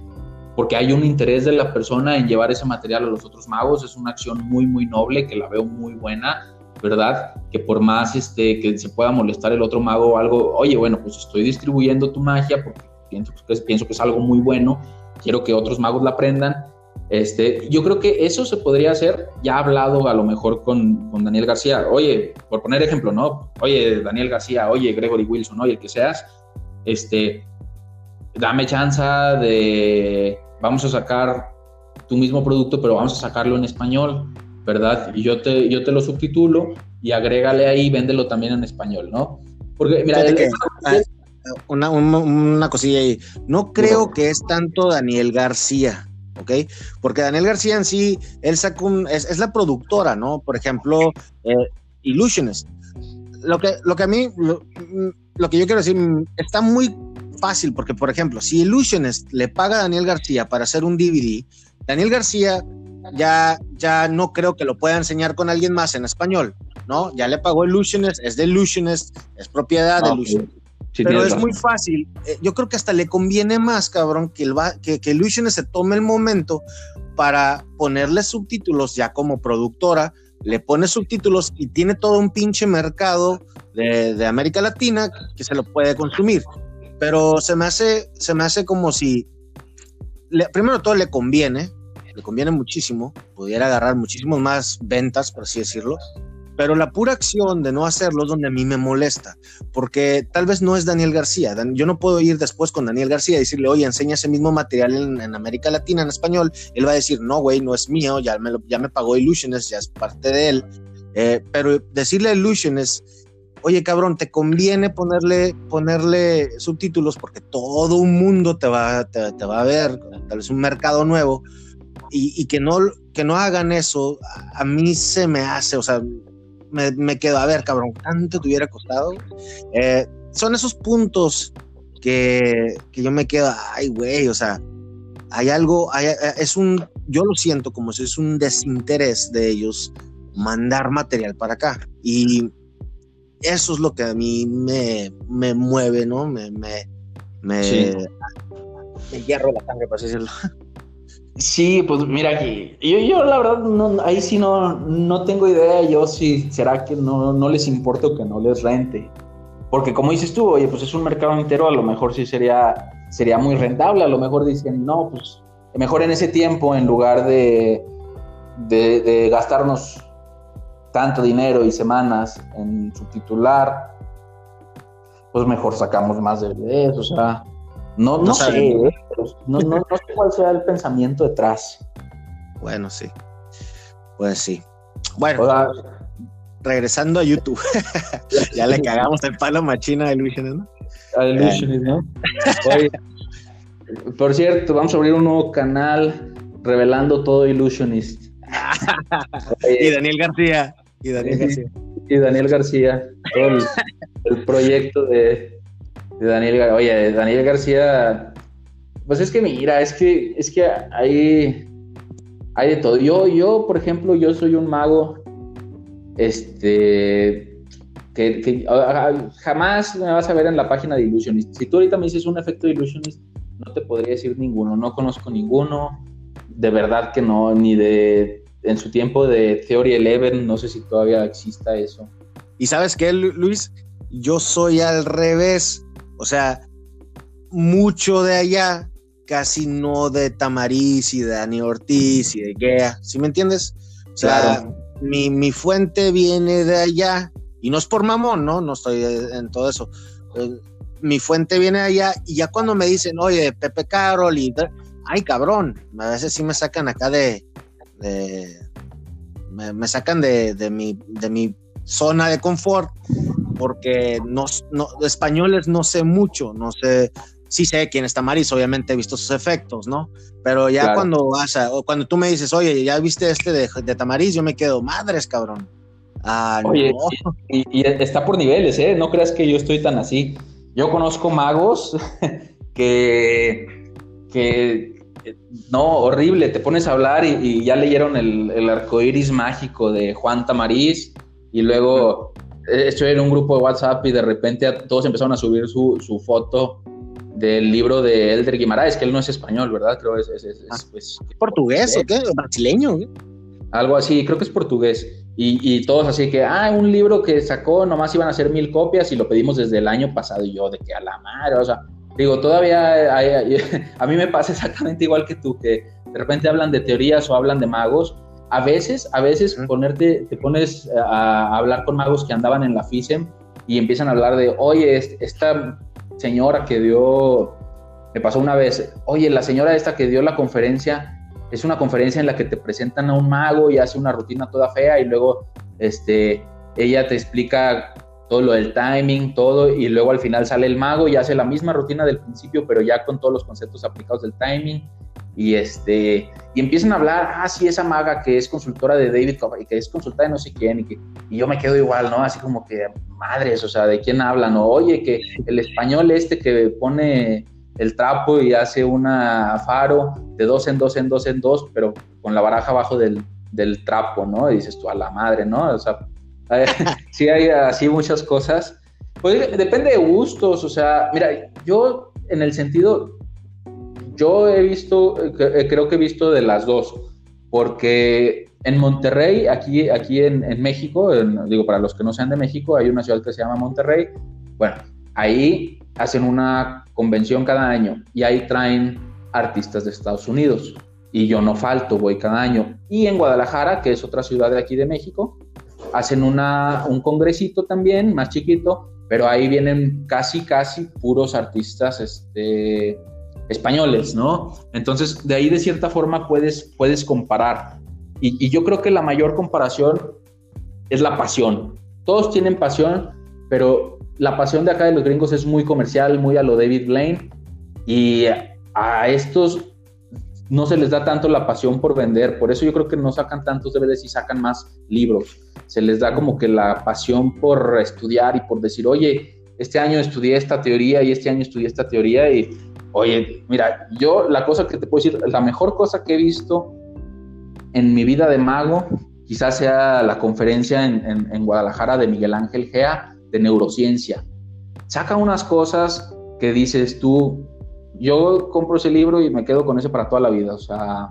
porque hay un interés de la persona en llevar ese material a los otros magos, es una acción muy, muy noble, que la veo muy buena, ¿verdad? Que por más este, que se pueda molestar el otro mago o algo, oye, bueno, pues estoy distribuyendo tu magia porque pienso que, pienso que es algo muy bueno, quiero que otros magos la aprendan, este, yo creo que eso se podría hacer, ya hablado a lo mejor con, con, Daniel García, oye, por poner ejemplo, ¿no? Oye, Daniel García, oye, Gregory Wilson, oye, el que seas, este, dame chance de, vamos a sacar tu mismo producto, pero vamos a sacarlo en español, ¿verdad? Y yo te, yo te lo subtitulo y agrégale ahí, véndelo también en español, ¿no? Porque, mira, ah, una, una, cosilla ahí, no creo que es tanto Daniel García ¿ok? Porque Daniel García en sí, él sacó un, es, la productora, ¿no? Por ejemplo, eh, Illusionist. Lo que, lo que a mí, lo, que yo quiero decir, está muy fácil, porque por ejemplo, si Illusionist le paga a Daniel García para hacer un DVD, Daniel García ya, ya no creo que lo pueda enseñar con alguien más en español, ¿no? Ya le pagó Illusionist, es de Illusionist, es propiedad de Illusionist pero es muy fácil. Eh, yo creo que hasta le conviene más, cabrón, que, el que, que se tome el momento para ponerle subtítulos ya como productora, le pone subtítulos y tiene todo un pinche mercado de, América Latina que se lo puede consumir. Pero se me hace, se me hace como si, primero todo le conviene, le conviene muchísimo, pudiera agarrar muchísimas más ventas, por así decirlo, pero la pura acción de no hacerlo es donde a mí me molesta, porque tal vez no es Daniel García. Yo no puedo ir después con Daniel García y decirle, oye, enseña ese mismo material en, América Latina, en español. Él va a decir, no, güey, no es mío, ya me, ya me pagó Illusionist, ya es parte de él. Eh, pero decirle a Illusionist, oye, cabrón, te conviene ponerle, ponerle subtítulos porque todo un mundo te va, te, va a ver, tal vez un mercado nuevo, y, y que no que no hagan eso, a, mí se me hace, o sea, me, quedo, a ver, cabrón, ¿cuánto te hubiera costado? Eh, son esos puntos que, que yo me quedo, ay, güey, o sea, hay algo, es un, yo lo siento como si es un desinterés de ellos mandar material para acá. Y eso es lo que a mí me, me mueve, ¿no? Me, me, me, hierro la sangre, por así decirlo. Sí, pues mira aquí, yo, yo la verdad, no, ahí sí no, no tengo idea, yo sí, será que no, no les importa o que no les rente. Porque como dices tú, oye, pues es un mercado entero, a lo mejor sí sería, sería muy rentable, a lo mejor dicen, no, pues mejor en ese tiempo, en lugar de, de, gastarnos tanto dinero y semanas en subtitular, pues mejor sacamos más DVDs, o sea, no, no, sé, ¿eh? no, no, no sé cuál sea el pensamiento detrás. Bueno, sí, pues sí. Bueno, regresando a YouTube. ya le cagamos el palo machina a Illusionist, ¿no? A Illusionist, ¿no? Oye, por cierto, vamos a abrir un nuevo canal revelando todo Illusionist. y Daniel García. Y Daniel García. Y Daniel García. Todo el, proyecto de, Daniel García. Oye, Daniel García. Pues es que mira, es que, es que hay, hay de todo. Yo, yo, por ejemplo, yo soy un mago este, que, jamás me vas a ver en la página de Illusionist. Si tú ahorita me dices un efecto de Illusionist, no te podría decir ninguno, no conozco ninguno, de verdad que no, ni de en su tiempo de Theory Eleven, no sé si todavía exista eso. Y sabes qué, Luis, yo soy al revés, o sea, mucho de allá, casi no de Tamariz y de Dani Ortiz y de Gea, ¿sí me entiendes? O sea, mi, fuente viene de allá, y no es por mamón, ¿no? No estoy en todo eso. Eh, mi fuente viene de allá, y ya cuando me dicen, oye, Pepe Carol, y ay, cabrón, a veces sí me sacan acá de. me, sacan de, mi, de mi zona de confort, porque no, no, españoles no sé mucho, no sé sí sé quién es Tamariz, obviamente he visto sus efectos, ¿no? Pero ya cuando vas a, o cuando tú me dices, oye, ya viste este de, de Tamariz, yo me quedo, madres, cabrón. Ah, oye, y, está por niveles, ¿eh? No creas que yo estoy tan así. Yo conozco magos que, que no, horrible, te pones a hablar y, ya leyeron el, el arco iris mágico de Juan Tamariz y luego estoy en un grupo de WhatsApp y de repente todos empezaron a subir su, su foto del libro de Elder Guimaraes, que él no es español, ¿verdad? Creo es, es, es, ah, pues, portugués o qué, brasileño. Algo así, creo que es portugués. Y, y, todos así que, ah, un libro que sacó, nomás iban a ser mil copias y lo pedimos desde el año pasado. Y yo, de que a la madre, o sea, digo, todavía a mí me pasa exactamente igual que tú, que de repente hablan de teorías o hablan de magos. A veces, a veces ponerte, te pones a, a hablar con magos que andaban en la FISEM y empiezan a hablar de, oye, esta señora que dio, me pasó una vez, oye, la señora esta que dio la conferencia, es una conferencia en la que te presentan a un mago y hace una rutina toda fea y luego este, ella te explica todo lo del timing, todo, y luego al final sale el mago y hace la misma rutina del principio, pero ya con todos los conceptos aplicados del timing y este y empiezan a hablar, ah, sí, esa maga que es consultora de David y que es consultora de no sé quién, y, que, y yo me quedo igual, ¿no? Así como que, madres, o sea, ¿de quién hablan? O, oye, que el español este que pone el trapo y hace una faro de dos en dos en dos en dos, pero con la baraja abajo del, del trapo, ¿no? Dices tú, a la madre, ¿no? O sea, sí hay así muchas cosas. Pues depende de gustos, o sea, mira, yo en el sentido, yo he visto, eh, creo que he visto de las dos, porque en Monterrey, aquí, aquí en, México, digo, para los que no sean de México, hay una ciudad que se llama Monterrey. Bueno, ahí hacen una convención cada año y ahí traen artistas de Estados Unidos. Y yo no falto, voy cada año. Y en Guadalajara, que es otra ciudad de aquí de México, hacen una, un congresito también, más chiquito, pero ahí vienen casi, casi puros artistas este, españoles, ¿no? Entonces, de ahí de cierta forma puedes, puedes comparar. Y, yo creo que la mayor comparación es la pasión. Todos tienen pasión, pero la pasión de acá de los gringos es muy comercial, muy a lo David Blaine. Y a estos no se les da tanto la pasión por vender, por eso yo creo que no sacan tantos DVDs y sacan más libros. Se les da como que la pasión por estudiar y por decir, oye, este año estudié esta teoría y este año estudié esta teoría y, oye, mira, yo la cosa que te puedo decir, la mejor cosa que he visto en mi vida de mago, quizás sea la conferencia en, en Guadalajara de Miguel Ángel Gea de neurociencia. Saca unas cosas que dices tú, yo compro ese libro y me quedo con ese para toda la vida. O sea,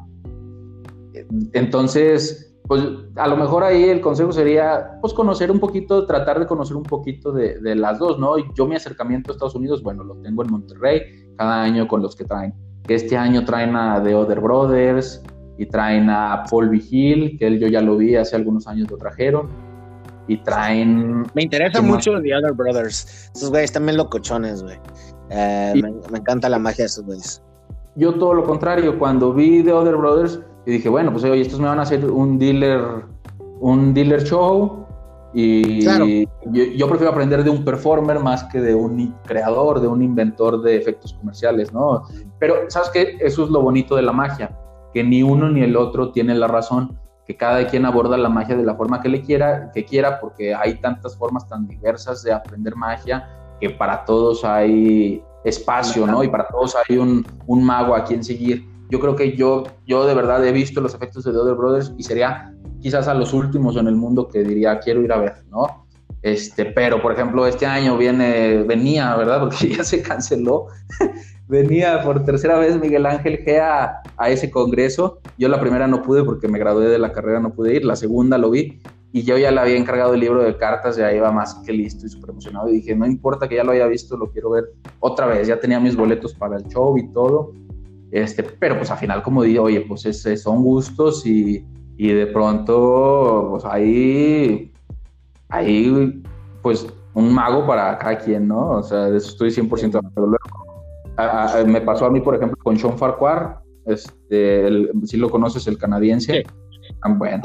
entonces, pues a lo mejor ahí el consejo sería, pues conocer un poquito, tratar de conocer un poquito de, las dos, ¿no? Yo mi acercamiento a Estados Unidos, bueno, lo tengo en Monterrey, cada año con los que traen. Este año traen a The Other Brothers y traen a Paul Vigil, que él yo ya lo vi hace algunos años lo trajeron. Y traen... Me interesa mucho The Other Brothers. Esos güeyes también locochones, güey. Eh, me, encanta la magia de esos güeyes. Yo todo lo contrario, cuando vi The Other Brothers, y dije, bueno, pues oye, estos me van a hacer un dealer, un dealer show. Y yo, prefiero aprender de un performer más que de un creador, de un inventor de efectos comerciales, ¿no? Pero, ¿sabes qué? Eso es lo bonito de la magia, que ni uno ni el otro tiene la razón, que cada quien aborda la magia de la forma que le quiera, que quiera, porque hay tantas formas tan diversas de aprender magia que para todos hay espacio, ¿no? Y para todos hay un, un, mago a quien seguir. Yo creo que yo, yo de verdad he visto los efectos de The Other Brothers y sería quizás a los últimos en el mundo que diría quiero ir a ver, ¿no? Este, pero por ejemplo este año viene, venía, ¿verdad? Porque ya se canceló. venía por tercera vez Miguel Ángel Gea a ese congreso. Yo la primera no pude porque me gradué de la carrera, no pude ir. La segunda lo vi y yo ya le había encargado el libro de cartas, ya iba más que listo y súper emocionado. Y dije, no importa que ya lo haya visto, lo quiero ver otra vez. Ya tenía mis boletos para el show y todo. Este, pero pues al final, como dije, oye, pues es, son gustos y, y, de pronto, pues ahí, ahí, pues un mago para cada quien, ¿no? O sea, de eso estoy 100% de acuerdo. me pasó a mí, por ejemplo, con Sean Farquhar, este, si lo conoces, el canadiense. Sí. Bueno,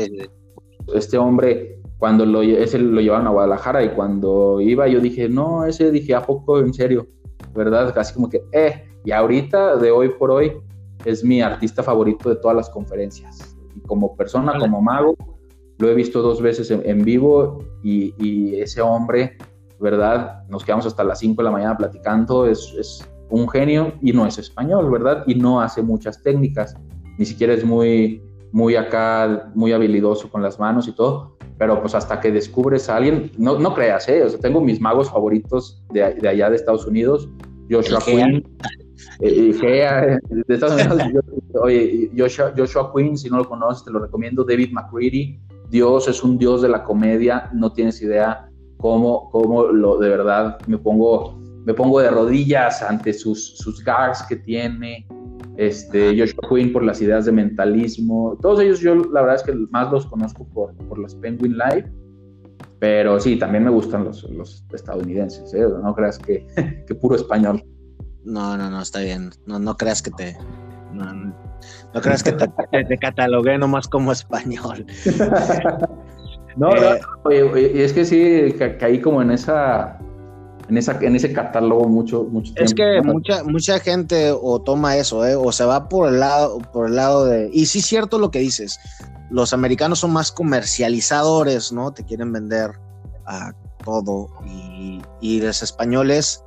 este hombre, cuando lo, ese lo llevaron a Guadalajara y cuando iba yo dije, no, ese dije, ¿a poco en serio? ¿Verdad? Casi como que, eh, y ahorita, de hoy por hoy, es mi artista favorito de todas las conferencias. Y como persona, como mago, lo he visto dos veces en, vivo y, y, ese hombre, ¿verdad? Nos quedamos hasta las 5 de la mañana platicando, es, es un genio y no es español, ¿verdad? Y no hace muchas técnicas, ni siquiera es muy muy acá, muy habilidoso con las manos y todo, pero pues hasta que descubres a alguien, no, no creas, ¿eh? O sea, tengo mis magos favoritos de, de allá de Estados Unidos, Joshua Quinn, eh, eh, de Estados Unidos, oye, Joshua, Joshua Quinn, si no lo conoces, te lo recomiendo, David McCready, Dios es un Dios de la comedia, no tienes idea cómo, cómo lo, de verdad me pongo, me pongo de rodillas ante sus, sus gags que tiene, este, Joshua Quinn por las ideas de mentalismo. Todos ellos yo la verdad es que más los conozco por, por los Penguin Live, pero sí, también me gustan los, los estadounidenses, ¿eh? no creas que, que, puro español. No, no, no, está bien. No, no creas que te... No, creas que te, te, catalogué nomás como español. no, eh, y es que sí, caí como en esa en, esa, en ese catálogo mucho, mucho tiempo. Es que mucha, mucha gente o toma eso, ¿eh? o se va por el lado, por el lado de. Y sí, es cierto lo que dices. Los americanos son más comercializadores, ¿no? Te quieren vender a todo. Y, y los españoles,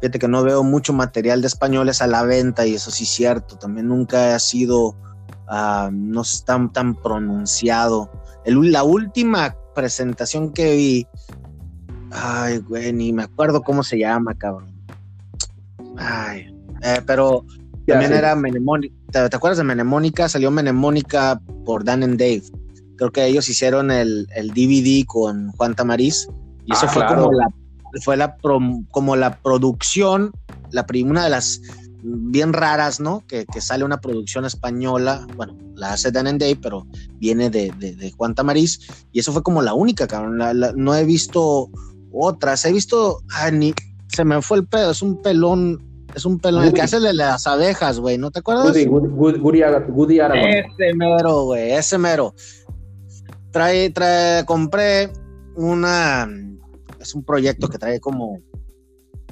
fíjate que no veo mucho material de españoles a la venta, y eso sí es cierto. También nunca ha sido. Uh, no está tan pronunciado. El, la última presentación que vi Ay, güey, ni me acuerdo cómo se llama, cabrón. Ay, eh, pero también era Menemónica. ¿Te, acuerdas de Menemónica? Salió Menemónica por Dan and Dave. Creo que ellos hicieron el, DVD con Juan Tamariz. Y eso ah, fue como la fue la como la producción, la una de las bien raras, ¿no? Que, sale una producción española, bueno, la hace Dan and Dave, pero viene de, de, Juan Tamariz, y eso fue como la única, cabrón. no he visto otras. He visto, ni, se me fue el pedo, es un pelón, es un pelón, el que hace de las abejas, güey, ¿no te acuerdas? Woody, Ese mero, güey, ese mero. Trae, trae, compré una, es un proyecto que trae como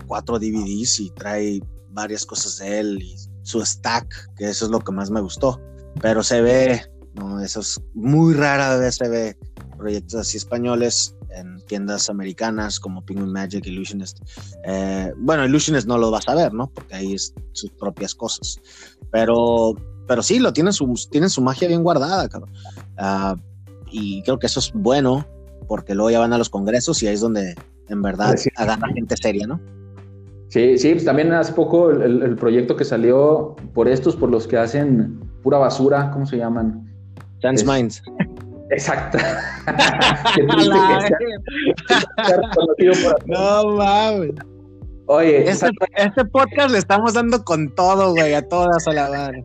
cuatro DVDs y trae varias cosas de él y su stack, que eso es lo que más me gustó. Pero se ve, no, eso es muy rara vez se ve proyectos así españoles en tiendas americanas como Penguin Magic, Illusionist. Eh, bueno, Illusionist no lo vas a ver, ¿no? Porque ahí es sus propias cosas. Pero, pero sí, lo tienen su, tienen su magia bien guardada, cabrón. Ah, y creo que eso es bueno porque luego ya van a los congresos y ahí es donde en verdad sí. agarra gente seria, ¿no? Sí, sí, pues también hace poco el, el, proyecto que salió por estos, por los que hacen pura basura, ¿cómo se llaman? Dance Minds. Exacto. Triste que sea, no mames. Oye, este, este, podcast le estamos dando con todo, güey, a todas a la mano.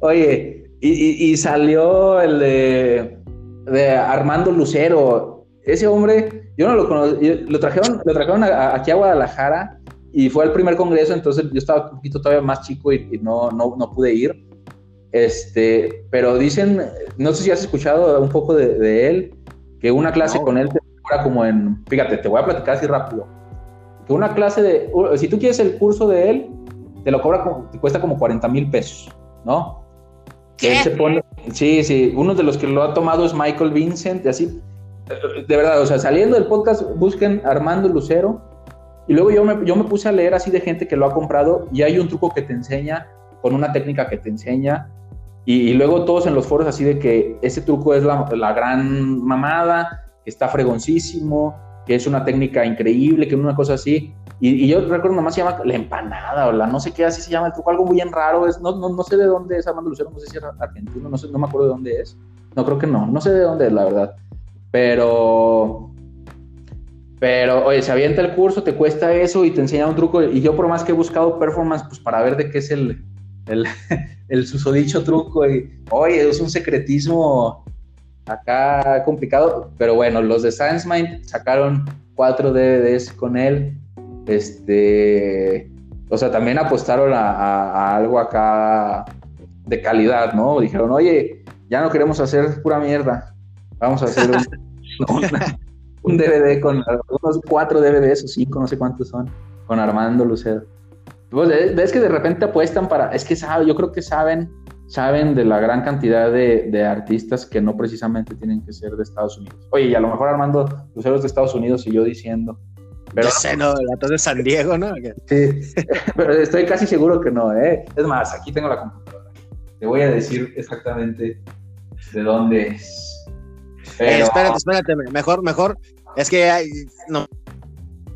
Oye, y, y, y, salió el de, de Armando Lucero. Ese hombre, yo no lo conocí, lo trajeron, lo trajeron a, aquí a Guadalajara y fue al primer congreso, entonces yo estaba un poquito todavía más chico y, y no, no, no pude ir este, pero dicen, no sé si has escuchado un poco de, de él, que una clase no. con él te cobra como en, fíjate, te voy a platicar así rápido, que una clase de, si tú quieres el curso de él, te lo cobra, como, te cuesta como 40 mil pesos, ¿no? ¿Qué? Él se pone, sí, sí, uno de los que lo ha tomado es Michael Vincent, y así, de verdad, o sea, saliendo del podcast, busquen Armando Lucero, y luego yo me, yo me puse a leer así de gente que lo ha comprado, y hay un truco que te enseña, con una técnica que te enseña, y, luego todos en los foros así de que ese truco es la, la, gran mamada, que está fregoncísimo, que es una técnica increíble, que es una cosa así. Y, yo recuerdo nomás se llama la empanada o la no sé qué, así se llama el truco, algo bien raro. Es, no, no, no sé de dónde es Armando Lucero, no sé si es argentino, no, no me acuerdo de dónde es. No, creo que no, no sé de dónde es, la verdad. Pero, pero, oye, se avienta el curso, te cuesta eso y te enseña un truco. Y yo, por más que he buscado performance, pues para ver de qué es el, el, el susodicho truco. Y, oye, es un secretismo acá complicado, pero bueno, los de Science Mind sacaron cuatro DVDs con él. Este, o sea, también apostaron a, algo acá de calidad, ¿no? Dijeron, oye, ya no queremos hacer pura mierda, vamos a hacer un, una, un DVD con unos cuatro DVDs o cinco, no sé cuántos son, con Armando Lucero. Pues ves que de repente apuestan para, es que sabe, yo creo que saben, saben de la gran cantidad de, de, artistas que no precisamente tienen que ser de Estados Unidos. Oye, y a lo mejor Armando Lucero es de Estados Unidos y yo diciendo. Pero, yo sé, no, la de San Diego, ¿no? Sí, pero estoy casi seguro que no, ¿eh? Es más, aquí tengo la computadora. Te voy a decir exactamente de dónde es. Pero... Eh, espérate, espérate, mejor, mejor. Es que hay, no,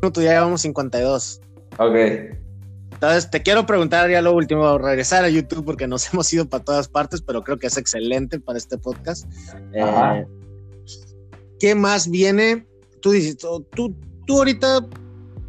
ya llevamos 52. Ok. Entonces, te quiero preguntar ya lo último, regresar a YouTube porque nos hemos ido para todas partes, pero creo que es excelente para este podcast. Eh, ¿Qué más viene? Tú dices, tú, tú ahorita,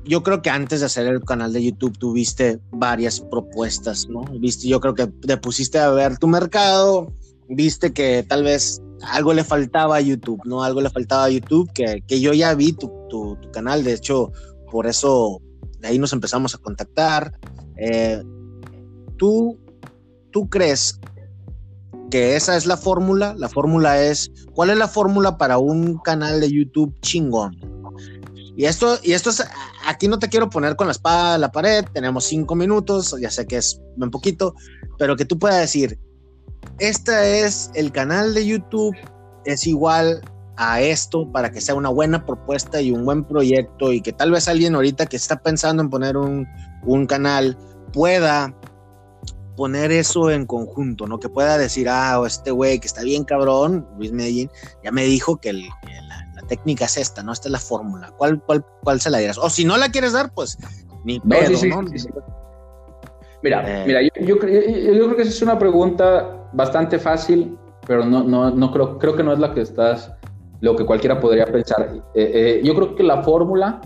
yo creo que antes de hacer el canal de YouTube tuviste varias propuestas, ¿no? Viste, yo creo que te pusiste a ver tu mercado, viste que tal vez algo le faltaba a YouTube, ¿no? Algo le faltaba a YouTube, que, que yo ya vi tu, tu, tu canal, de hecho, por eso ahí nos empezamos a contactar. Eh, ¿tú, ¿Tú crees que esa es la fórmula? La fórmula es, ¿cuál es la fórmula para un canal de YouTube chingón? Y esto, y esto es, aquí no te quiero poner con la espada a la pared, tenemos cinco minutos, ya sé que es un poquito, pero que tú puedas decir, este es el canal de YouTube, es igual a esto para que sea una buena propuesta y un buen proyecto y que tal vez alguien ahorita que está pensando en poner un, un canal pueda poner eso en conjunto, ¿no? Que pueda decir, ah, este güey que está bien cabrón, Luis Medellín, ya me dijo que, el, que la, la, técnica es esta, ¿no? Esta es la fórmula. ¿Cuál, cuál, ¿Cuál se la dirás? O si no la quieres dar, pues ni no, pedo, sí, sí, ¿no? Sí, mira, eh, mira, yo, yo, yo, creo que esa es una pregunta bastante fácil, pero no, no, no creo, creo que no es la que estás lo que cualquiera podría pensar. Eh, eh, yo creo que la fórmula,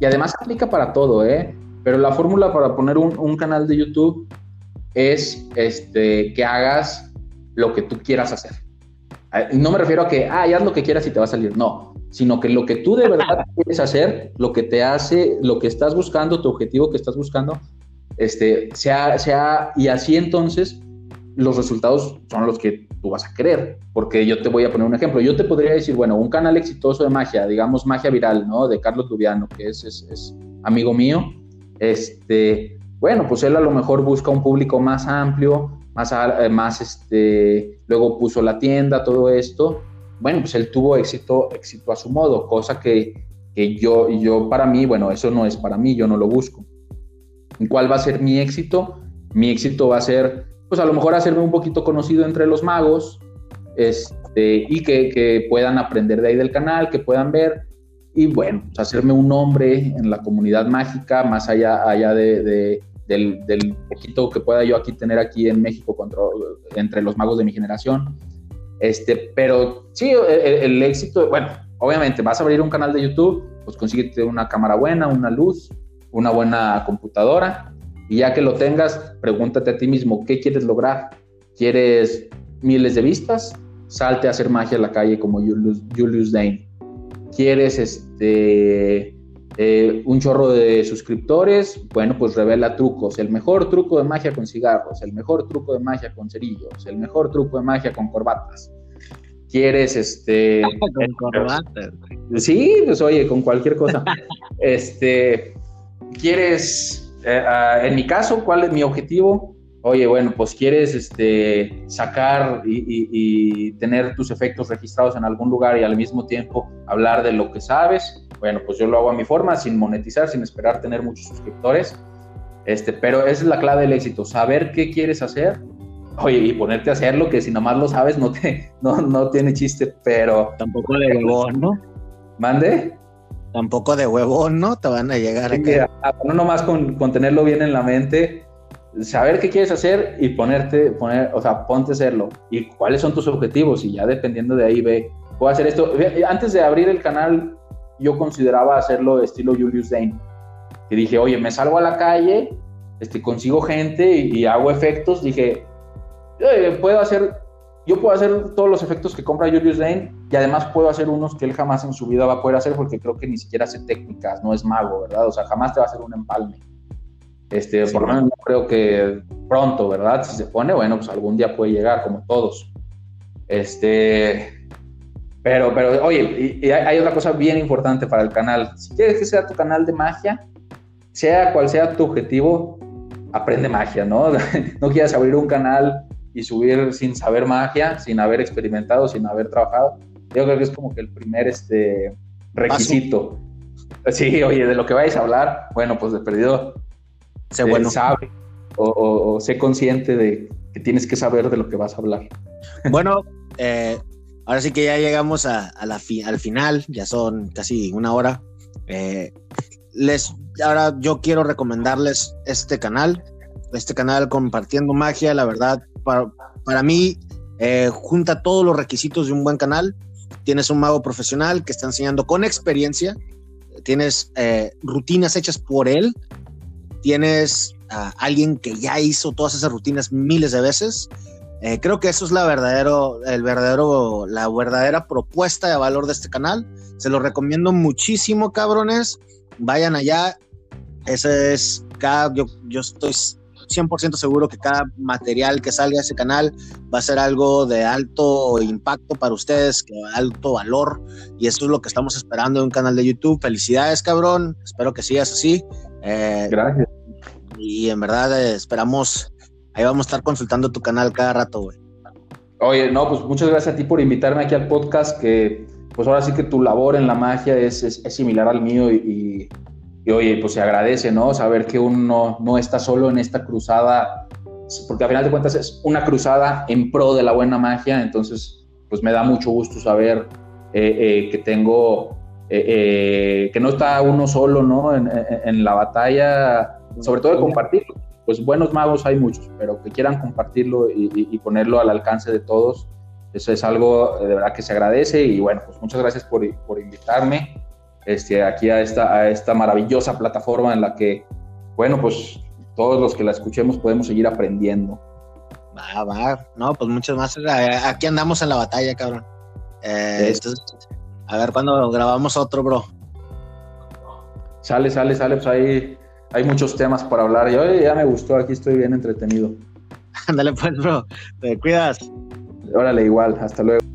y además aplica para todo, ¿eh? pero la fórmula para poner un, un, canal de YouTube es este, que hagas lo que tú quieras hacer. Eh, no me refiero a que, ah, haz lo que quieras y te va a salir, no, sino que lo que tú de verdad quieres hacer, lo que te hace, lo que estás buscando, tu objetivo que estás buscando, este, sea, sea, y así entonces los resultados son los que tú vas a querer, porque yo te voy a poner un ejemplo. Yo te podría decir, bueno, un canal exitoso de magia, digamos magia viral, ¿no? De Carlos Lubiano, que es, es, es amigo mío, este, bueno, pues él a lo mejor busca un público más amplio, más, eh, más este, luego puso la tienda, todo esto. Bueno, pues él tuvo éxito, éxito a su modo, cosa que, que yo, yo para mí, bueno, eso no es para mí, yo no lo busco. ¿Cuál va a ser mi éxito? Mi éxito va a ser, pues a lo mejor hacerme un poquito conocido entre los magos, este, y que, puedan aprender de ahí del canal, que puedan ver, y bueno, pues hacerme un nombre en la comunidad mágica, más allá, allá de, del, poquito que pueda yo aquí tener aquí en México entre los magos de mi generación. Este, pero sí, el, el, éxito, bueno, obviamente vas a abrir un canal de YouTube, pues consíguete una cámara buena, una luz, una buena computadora, y ya que lo tengas, pregúntate a ti mismo, ¿qué quieres lograr? ¿Quieres miles de vistas? Salte a hacer magia en la calle como Julius, Julius Dane quieres este, eh, un chorro de suscriptores, bueno, pues revela trucos. El mejor truco de magia con cigarros, el mejor truco de magia con cerillos, el mejor truco de magia con corbatas. Quieres, este... con corbatas. Sí, pues oye, con cualquier cosa. este, quieres, eh, ah, en mi caso, ¿cuál es mi objetivo? oye, bueno, pues quieres este, sacar y, tener tus efectos registrados en algún lugar y al mismo tiempo hablar de lo que sabes, bueno, pues yo lo hago a mi forma, sin monetizar, sin esperar tener muchos suscriptores. Este, pero esa es la clave del éxito, saber qué quieres hacer, oye, y ponerte a hacerlo, que si nomás lo sabes no, te, no, no tiene chiste, pero... Tampoco de ¿no? ¿Mande? Tampoco de huevón, ¿no? Te van a llegar a... No nomás con, con tenerlo bien en la mente, saber qué quieres hacer y ponerte, poner, o sea, ponte a hacerlo. Y cuáles son tus objetivos y ya dependiendo de ahí ve, puedo hacer esto. Antes de abrir el canal, yo consideraba hacerlo estilo Julius Dane. Que dije, oye, me salgo a la calle, este, consigo gente y, hago efectos. Dije, puedo hacer, yo puedo hacer todos los efectos que compra Julius Dane y además puedo hacer unos que él jamás en su vida va a poder hacer porque creo que ni siquiera hace técnicas, no es mago, ¿verdad? O sea, jamás te va a hacer un empalme. Este, por lo menos no creo que pronto, ¿verdad? Si se pone, bueno, pues algún día puede llegar, como todos. Este, pero, pero, oye, y, hay, otra cosa bien importante para el canal. Si quieres que sea tu canal de magia, sea cual sea tu objetivo, aprende magia, ¿no? no quieras abrir un canal y subir sin saber magia, sin haber experimentado, sin haber trabajado. Yo creo que es como que el primer este, requisito. Sí, oye, de lo que vais a hablar, bueno, pues de perdido sé bueno. Sabe, o, sé consciente de que tienes que saber de lo que vas a hablar. Bueno, eh, ahora sí que ya llegamos a, la al final, ya son casi una hora. Eh, les, ahora yo quiero recomendarles este canal, este canal Compartiendo Magia, la verdad, para, para mí eh, junta todos los requisitos de un buen canal. Tienes un mago profesional que está enseñando con experiencia, tienes rutinas hechas por él, tienes a alguien que ya hizo todas esas rutinas miles de veces. Eh, creo que eso es la verdadero, el verdadero, la verdadera propuesta de valor de este canal. Se lo recomiendo muchísimo, cabrones. Vayan allá. Ese es yo, yo estoy 100% seguro que cada material que salga de ese canal va a ser algo de alto impacto para ustedes, que alto valor. Y eso es lo que estamos esperando en un canal de YouTube. Felicidades, cabrón. Espero que sigas así. Eh, Gracias. Y en verdad eh, esperamos, ahí vamos a estar consultando tu canal cada rato, güey. Oye, no, pues muchas gracias a ti por invitarme aquí al podcast, que pues ahora sí que tu labor en la magia es, es, similar al mío y, y, oye, pues se agradece, ¿no? Saber que uno no está solo en esta cruzada, porque al final de cuentas es una cruzada en pro de la buena magia, entonces pues me da mucho gusto saber eh, que tengo eh, eh, que no está uno solo, ¿no? En, la batalla, sobre todo de compartirlo. Pues buenos magos hay muchos, pero que quieran compartirlo y, ponerlo al alcance de todos, eso es algo de verdad que se agradece y bueno, pues muchas gracias por, por invitarme este, aquí a esta, a esta maravillosa plataforma en la que, bueno, pues todos los que la escuchemos podemos seguir aprendiendo. Va, va, no, pues muchas más. Aquí andamos en la batalla, cabrón. Eh, a ver cuándo grabamos otro, bro. Sale, sale, sale, pues ahí hay muchos temas para hablar. Yo ya me gustó, aquí estoy bien entretenido. Ándale pues, bro. Te cuidas. Órale, igual, hasta luego.